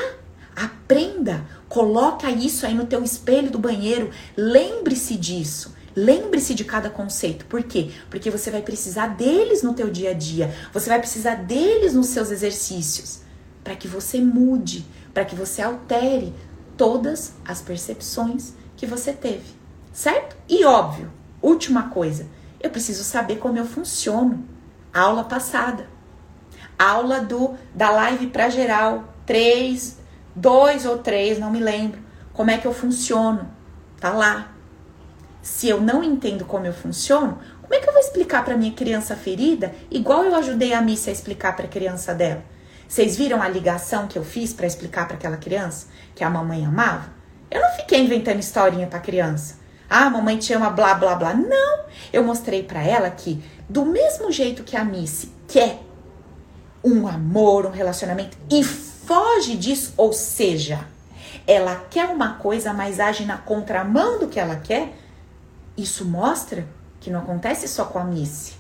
aprenda, coloca isso aí no teu espelho do banheiro, lembre-se disso. Lembre-se de cada conceito. Por quê? Porque você vai precisar deles no teu dia a dia. Você vai precisar deles nos seus exercícios para que você mude, para que você altere todas as percepções que você teve, certo? E óbvio, última coisa, eu preciso saber como eu funciono. Aula passada, aula do da live para geral, três, dois ou três, não me lembro. Como é que eu funciono? Tá lá. Se eu não entendo como eu funciono, como é que eu vou explicar para minha criança ferida, igual eu ajudei a Missa a explicar para a criança dela? Vocês viram a ligação que eu fiz para explicar para aquela criança que a mamãe amava? Eu não fiquei inventando historinha para criança. Ah, mamãe te ama, blá blá blá. Não, eu mostrei para ela que do mesmo jeito que a Missy quer um amor, um relacionamento e foge disso, ou seja, ela quer uma coisa, mas age na contramão do que ela quer. Isso mostra que não acontece só com a Missy.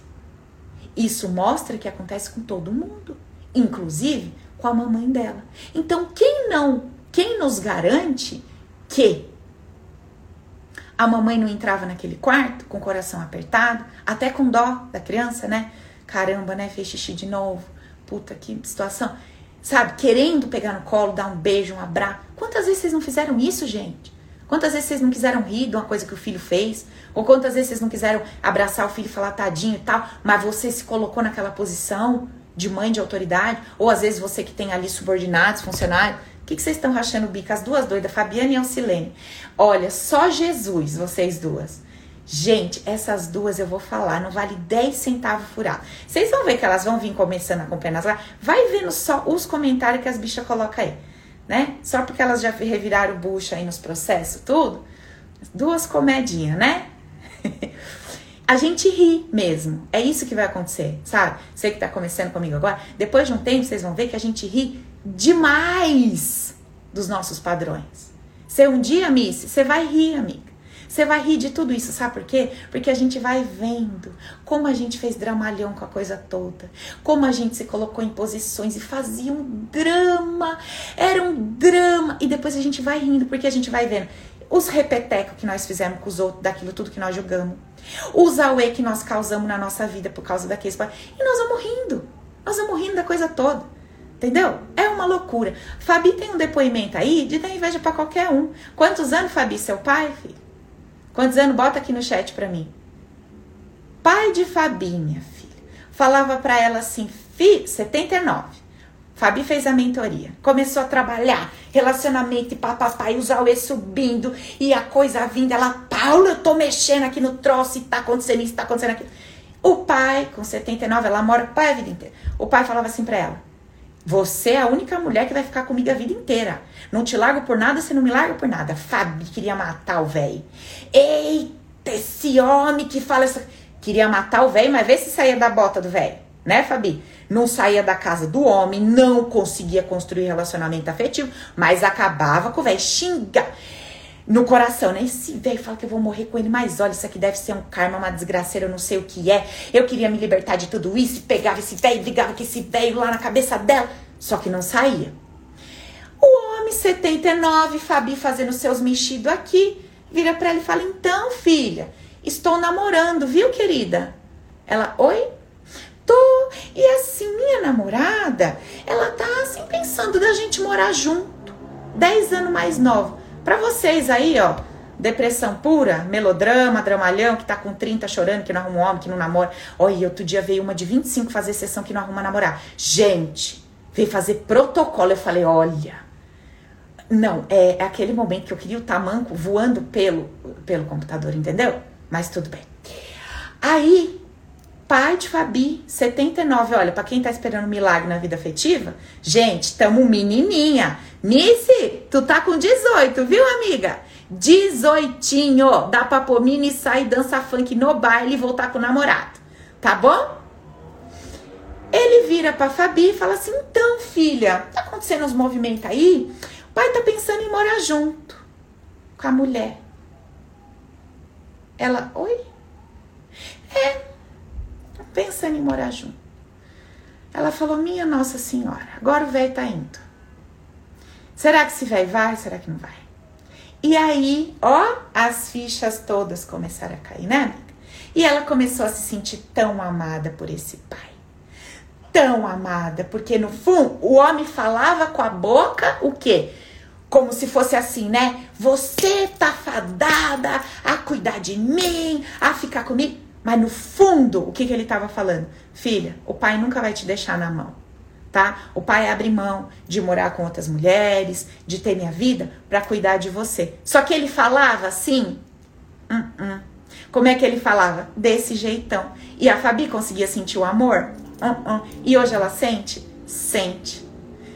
Isso mostra que acontece com todo mundo inclusive com a mamãe dela. Então, quem não, quem nos garante que A mamãe não entrava naquele quarto com o coração apertado, até com dó da criança, né? Caramba, né? Fez xixi de novo. Puta que situação. Sabe, querendo pegar no colo, dar um beijo, um abraço. Quantas vezes vocês não fizeram isso, gente? Quantas vezes vocês não quiseram rir de uma coisa que o filho fez? Ou quantas vezes vocês não quiseram abraçar o filho e falar tadinho e tal, mas você se colocou naquela posição de mãe de autoridade? Ou às vezes você que tem ali subordinados, funcionários. O que, que vocês estão rachando o bico? As duas doidas, Fabiana e Alcilene. Olha, só Jesus, vocês duas. Gente, essas duas eu vou falar, não vale 10 centavos furado. Vocês vão ver que elas vão vir começando a acompanhar lá. Vai vendo só os comentários que as bichas colocam aí né? Só porque elas já reviraram bucha aí nos processos, tudo. Duas comedinhas, né? a gente ri mesmo. É isso que vai acontecer, sabe? Você que tá começando comigo agora, depois de um tempo vocês vão ver que a gente ri demais dos nossos padrões. Se um dia, Miss, você vai rir, amiga. Você vai rir de tudo isso, sabe por quê? Porque a gente vai vendo como a gente fez dramalhão com a coisa toda, como a gente se colocou em posições e fazia um drama, era um drama, e depois a gente vai rindo porque a gente vai vendo os repetecos que nós fizemos com os outros, daquilo tudo que nós julgamos, os auê que nós causamos na nossa vida por causa daqueles. E nós vamos rindo, nós vamos rindo da coisa toda. Entendeu? É uma loucura. Fabi tem um depoimento aí de dar inveja para qualquer um. Quantos anos, Fabi, seu pai, filho? Quantos anos? Bota aqui no chat pra mim. Pai de Fabi, minha filha, falava pra ela assim, fi, 79. Fabi fez a mentoria, começou a trabalhar, relacionamento e papapai, usar o E subindo e a coisa vindo. Ela, Paula, eu tô mexendo aqui no troço e tá acontecendo isso, tá acontecendo aquilo. O pai, com 79, ela mora com o pai a vida inteira. O pai falava assim pra ela: Você é a única mulher que vai ficar comigo a vida inteira. Não te largo por nada, você não me larga por nada. Fabi queria matar o velho. Eita, esse homem que fala essa. Queria matar o velho, mas vê se saía da bota do velho, né, Fabi? Não saía da casa do homem, não conseguia construir relacionamento afetivo, mas acabava com o velho. Xinga no coração, né? Esse velho fala que eu vou morrer com ele, mas olha, isso aqui deve ser um karma, uma desgraceira, eu não sei o que é. Eu queria me libertar de tudo isso, pegava esse velho, brigava com esse velho lá na cabeça dela, só que não saía. O homem, 79, Fabi fazendo seus mexidos aqui, vira para ela e fala: Então, filha, estou namorando, viu, querida? Ela, oi? Tô. E assim, minha namorada, ela tá assim pensando da gente morar junto. 10 anos mais nova. Para vocês aí, ó, depressão pura, melodrama, dramalhão, que tá com 30 chorando, que não arruma um homem, que não namora. Olha, outro dia veio uma de 25 fazer sessão que não arruma namorar. Gente, veio fazer protocolo. Eu falei, olha, não, é, é aquele momento que eu queria o tamanco voando pelo, pelo computador, entendeu? Mas tudo bem. Aí, pai de Fabi, 79, olha, para quem tá esperando um milagre na vida afetiva, gente, tamo menininha. Missy, tu tá com 18, viu, amiga? 18, dá pra pôr mini, sair, dança funk no baile e voltar com o namorado, tá bom? Ele vira pra Fabi e fala assim: então, filha, tá acontecendo uns movimentos aí? pai tá pensando em morar junto com a mulher. Ela, oi? É, pensando em morar junto. Ela falou, minha Nossa Senhora, agora o velho tá indo. Será que esse velho vai? Será que não vai? E aí, ó, as fichas todas começaram a cair, né, amiga? E ela começou a se sentir tão amada por esse pai. Tão amada, porque no fundo o homem falava com a boca o quê? como se fosse assim, né? Você tá fadada a cuidar de mim, a ficar comigo. Mas no fundo, o que, que ele estava falando? Filha, o pai nunca vai te deixar na mão, tá? O pai abre mão de morar com outras mulheres, de ter minha vida para cuidar de você. Só que ele falava assim, uh -uh. como é que ele falava? Desse jeitão. E a Fabi conseguia sentir o amor? Uh e hoje ela sente? Sente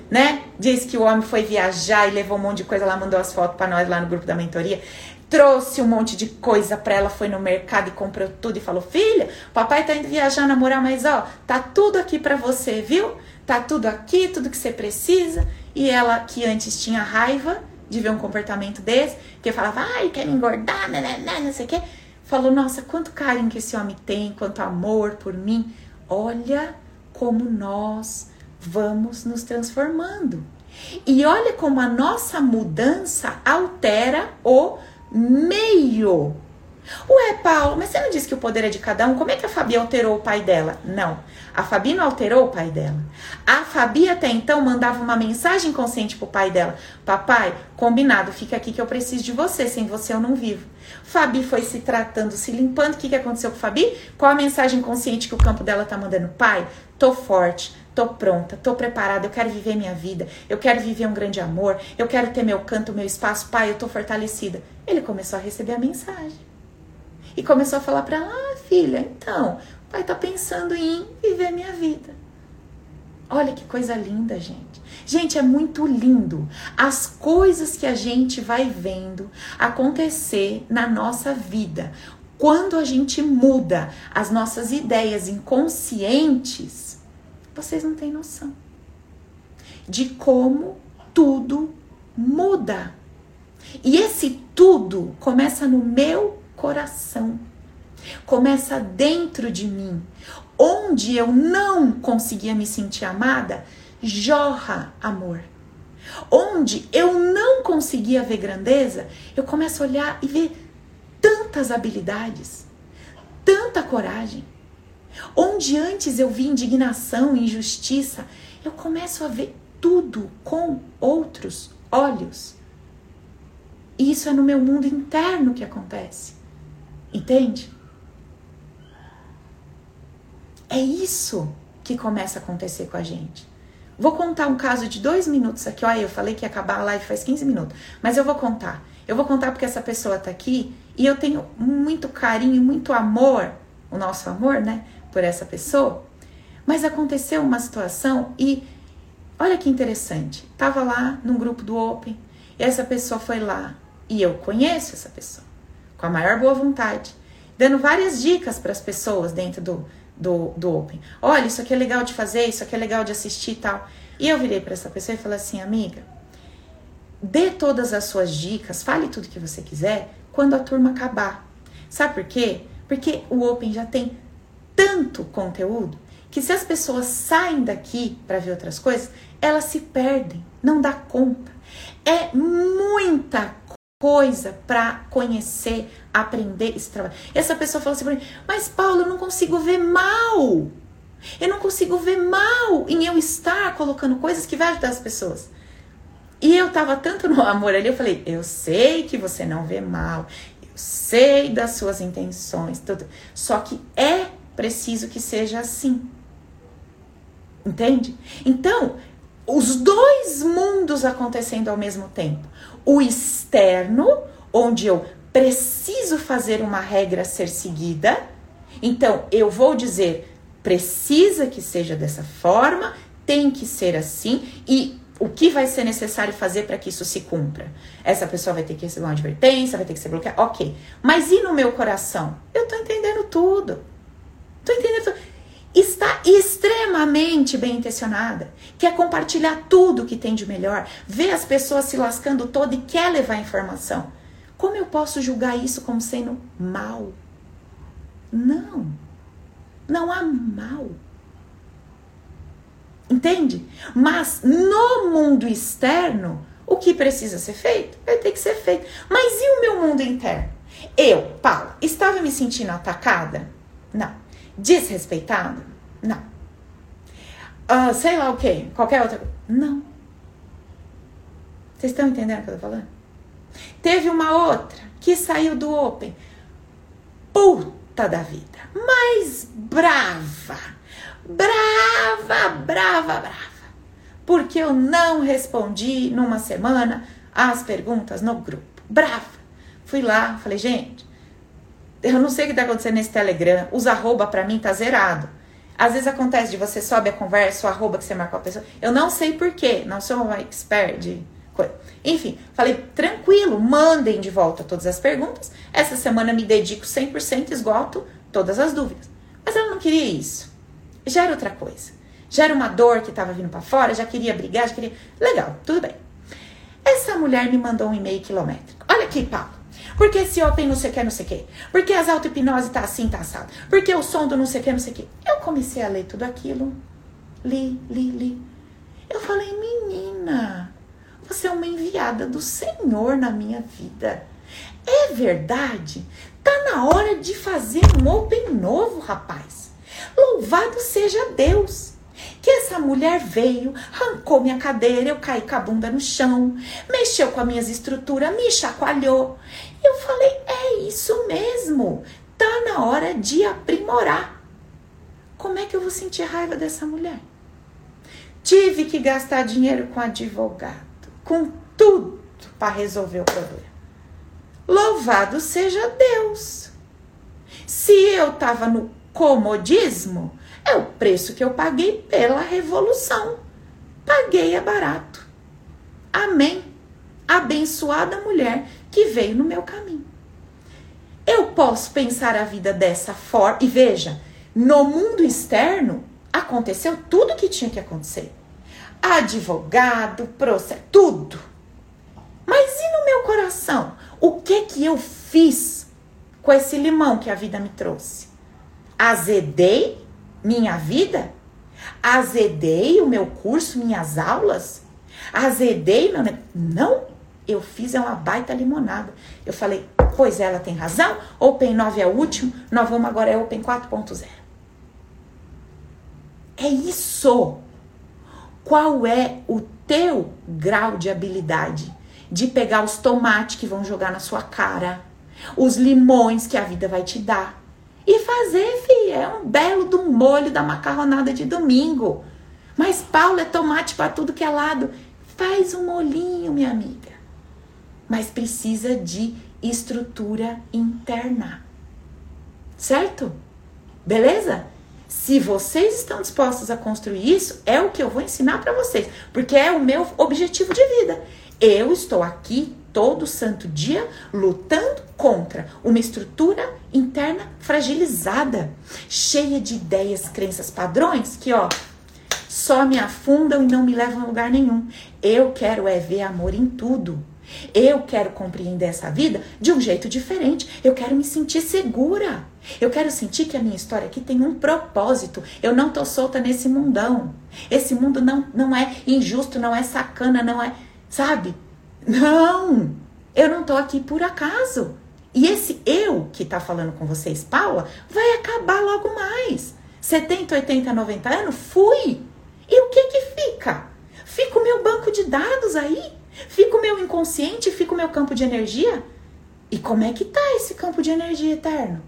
né? Diz que o homem foi viajar e levou um monte de coisa lá, mandou as fotos para nós lá no grupo da mentoria. Trouxe um monte de coisa para ela, foi no mercado e comprou tudo e falou: "Filha, papai tá indo viajar, namorar, mas ó, tá tudo aqui para você, viu? Tá tudo aqui, tudo que você precisa". E ela que antes tinha raiva de ver um comportamento desse, que falava: "Ai, quer me engordar, né, né, né, não sei o quê". Falou: "Nossa, quanto carinho que esse homem tem, quanto amor por mim. Olha como nós vamos nos transformando. E olha como a nossa mudança altera o meio Ué, Paulo, mas você não disse que o poder é de cada um? Como é que a Fabi alterou o pai dela? Não. A Fabi não alterou o pai dela. A Fabi até então mandava uma mensagem consciente pro pai dela: Papai, combinado, fica aqui que eu preciso de você. Sem você eu não vivo. Fabi foi se tratando, se limpando. O que, que aconteceu com Fabi? Qual a mensagem consciente que o campo dela tá mandando? Pai, tô forte, tô pronta, tô preparada, eu quero viver minha vida, eu quero viver um grande amor, eu quero ter meu canto, meu espaço, pai, eu tô fortalecida. Ele começou a receber a mensagem. E começou a falar para ela: ah, filha, então, o pai tá pensando em viver minha vida. Olha que coisa linda, gente. Gente, é muito lindo as coisas que a gente vai vendo acontecer na nossa vida. Quando a gente muda as nossas ideias inconscientes, vocês não têm noção de como tudo muda. E esse tudo começa no meu coração. Começa dentro de mim. Onde eu não conseguia me sentir amada, jorra amor. Onde eu não conseguia ver grandeza, eu começo a olhar e ver tantas habilidades, tanta coragem. Onde antes eu vi indignação, injustiça, eu começo a ver tudo com outros olhos. E isso é no meu mundo interno que acontece. Entende? É isso que começa a acontecer com a gente. Vou contar um caso de dois minutos aqui. Olha, eu falei que ia acabar a live faz 15 minutos, mas eu vou contar. Eu vou contar porque essa pessoa tá aqui e eu tenho muito carinho, muito amor, o nosso amor, né, por essa pessoa. Mas aconteceu uma situação e olha que interessante. Tava lá num grupo do Open e essa pessoa foi lá e eu conheço essa pessoa com a maior boa vontade, dando várias dicas para as pessoas dentro do, do, do Open. Olha, isso aqui é legal de fazer, isso aqui é legal de assistir e tal. E eu virei para essa pessoa e falei assim, amiga, dê todas as suas dicas, fale tudo que você quiser quando a turma acabar. Sabe por quê? Porque o Open já tem tanto conteúdo que se as pessoas saem daqui para ver outras coisas, elas se perdem, não dá conta. É muita coisa para conhecer, aprender esse trabalho. Essa pessoa falou assim para mim: Mas Paulo, eu não consigo ver mal. Eu não consigo ver mal em eu estar colocando coisas que vai ajudar as pessoas. E eu tava tanto no amor ali, eu falei: Eu sei que você não vê mal. Eu sei das suas intenções, tudo. Só que é preciso que seja assim. Entende? Então, os dois mundos acontecendo ao mesmo tempo o externo, onde eu preciso fazer uma regra ser seguida. Então, eu vou dizer, precisa que seja dessa forma, tem que ser assim, e o que vai ser necessário fazer para que isso se cumpra? Essa pessoa vai ter que receber uma advertência, vai ter que ser bloqueada, ok. Mas e no meu coração? Eu tô entendendo tudo. Tô entendendo tudo está extremamente bem intencionada, quer compartilhar tudo que tem de melhor, vê as pessoas se lascando todo e quer levar informação. Como eu posso julgar isso como sendo mal? Não. Não há mal. Entende? Mas no mundo externo, o que precisa ser feito vai ter que ser feito. Mas e o meu mundo interno? Eu, Paula, estava me sentindo atacada? Não. Desrespeitado? Não. Uh, sei lá o que, qualquer outra Não. Vocês estão entendendo o que eu tô falando? Teve uma outra que saiu do Open. Puta da vida. Mais brava. Brava, brava, brava. Porque eu não respondi numa semana as perguntas no grupo. Brava. Fui lá, falei, gente, eu não sei o que tá acontecendo nesse Telegram. Os arroba pra mim tá zerado. Às vezes acontece de você sobe a conversa, o arroba que você marcou a pessoa. Eu não sei porquê, não sou uma expert de. Enfim, falei, tranquilo, mandem de volta todas as perguntas. Essa semana me dedico 100%, esgoto todas as dúvidas. Mas ela não queria isso. Já era outra coisa. Já era uma dor que estava vindo para fora, já queria brigar, já queria. Legal, tudo bem. Essa mulher me mandou um e-mail quilométrico. Olha aqui, Paulo. Porque esse open não sei o que, não sei o que. Porque as auto-hipnose tá assim, tá assado. Porque o som do não sei o que, não sei o que. Eu comecei a ler tudo aquilo. Li, li, li. Eu falei, menina, você é uma enviada do Senhor na minha vida. É verdade. Tá na hora de fazer um open novo, rapaz. Louvado seja Deus. Que essa mulher veio, arrancou minha cadeira, eu caí com a bunda no chão, mexeu com as minhas estruturas, me chacoalhou. Eu falei: é isso mesmo, tá na hora de aprimorar. Como é que eu vou sentir raiva dessa mulher? Tive que gastar dinheiro com advogado, com tudo para resolver o problema. Louvado seja Deus. Se eu estava no comodismo, é o preço que eu paguei pela revolução. Paguei é barato. Amém. Abençoada mulher que veio no meu caminho. Eu posso pensar a vida dessa forma. E veja, no mundo externo aconteceu tudo que tinha que acontecer. Advogado, processo, tudo. Mas e no meu coração? O que que eu fiz com esse limão que a vida me trouxe? Azedei minha vida? Azedei o meu curso, minhas aulas? Azedei meu. Não, eu fiz é uma baita limonada. Eu falei, pois ela tem razão, Open 9 é o último, nós vamos agora é Open 4.0. É isso. Qual é o teu grau de habilidade de pegar os tomates que vão jogar na sua cara, os limões que a vida vai te dar e fazer, filha, é um belo do molho da macarronada de domingo. Mas Paulo é tomate para tudo que é lado. Faz um molhinho, minha amiga. Mas precisa de estrutura interna. Certo? Beleza? Se vocês estão dispostos a construir isso, é o que eu vou ensinar para vocês, porque é o meu objetivo de vida. Eu estou aqui todo santo dia lutando contra uma estrutura interna fragilizada, cheia de ideias, crenças, padrões que, ó, só me afundam e não me levam a lugar nenhum. Eu quero é ver amor em tudo. Eu quero compreender essa vida de um jeito diferente. Eu quero me sentir segura. Eu quero sentir que a minha história aqui tem um propósito. Eu não tô solta nesse mundão. Esse mundo não, não é injusto, não é sacana, não é, sabe? Não! Eu não tô aqui por acaso. E esse eu que tá falando com vocês, Paula, vai acabar logo mais. 70, 80, 90 anos, fui. E o que que fica? Fica o meu banco de dados aí? Fica o meu inconsciente? Fica o meu campo de energia? E como é que tá esse campo de energia eterno?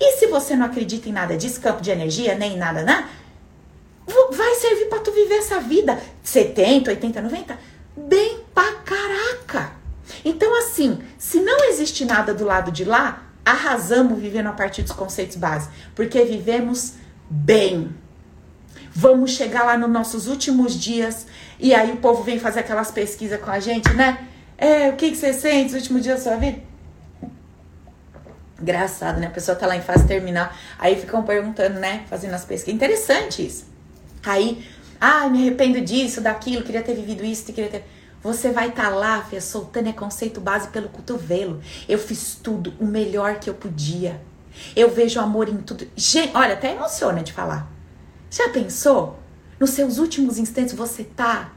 E se você não acredita em nada disso, campo de energia, nem nada, né? Vai servir para tu viver essa vida 70, 80, 90 bem pra caraca. Então, assim, se não existe nada do lado de lá, arrasamos vivendo a partir dos conceitos básicos, porque vivemos bem. Vamos chegar lá nos nossos últimos dias e aí o povo vem fazer aquelas pesquisas com a gente, né? É, o que, que você sente nos últimos dias da sua vida? Engraçado, né? A pessoa tá lá em fase terminal, aí ficam perguntando, né? Fazendo as pesquisas. Interessante isso. Aí ah, me arrependo disso, daquilo, queria ter vivido isso, queria ter. Você vai estar tá lá, filha, soltando é conceito base pelo cotovelo. Eu fiz tudo o melhor que eu podia. Eu vejo amor em tudo. Gente, olha, até emociona de falar. Já pensou? Nos seus últimos instantes você tá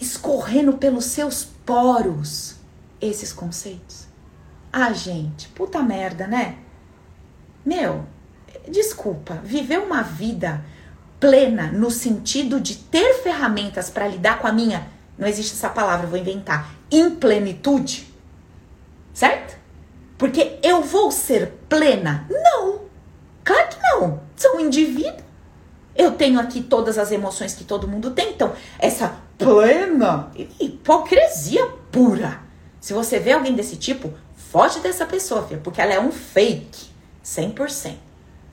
escorrendo pelos seus poros esses conceitos. Ah, gente, puta merda, né? Meu, desculpa, viver uma vida plena no sentido de ter ferramentas para lidar com a minha, não existe essa palavra, vou inventar, implenitude. Certo? Porque eu vou ser plena? Não. Claro que não. Sou um indivíduo. Eu tenho aqui todas as emoções que todo mundo tem. Então, essa plena hipocrisia pura. Se você vê alguém desse tipo, foge dessa pessoa, filha, porque ela é um fake. 100%.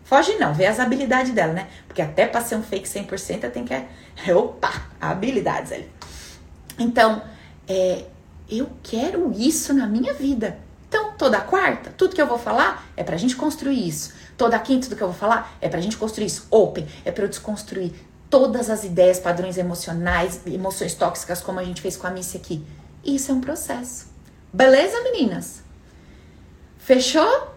Foge não, vê as habilidades dela, né? Porque até para ser um fake 100% tem que... Opa, habilidades ali. Então, é, eu quero isso na minha vida. Então, toda quarta, tudo que eu vou falar é pra gente construir isso. Toda quinta, tudo que eu vou falar é pra gente construir isso. Open, é pra eu desconstruir todas as ideias, padrões emocionais, emoções tóxicas, como a gente fez com a Missy aqui. Isso é um processo. Beleza, meninas? Fechou?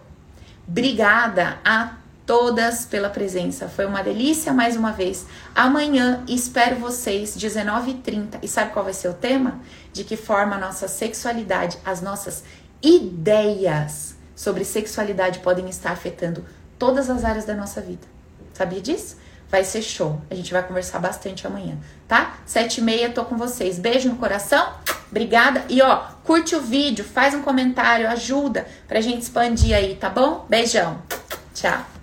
Obrigada a todas pela presença. Foi uma delícia mais uma vez. Amanhã espero vocês 19h30. E sabe qual vai ser o tema? De que forma a nossa sexualidade, as nossas ideias sobre sexualidade podem estar afetando todas as áreas da nossa vida. Sabia disso? Vai ser show. A gente vai conversar bastante amanhã, tá? Sete e meia, tô com vocês. Beijo no coração. Obrigada. E ó, curte o vídeo, faz um comentário, ajuda pra gente expandir aí, tá bom? Beijão. Tchau.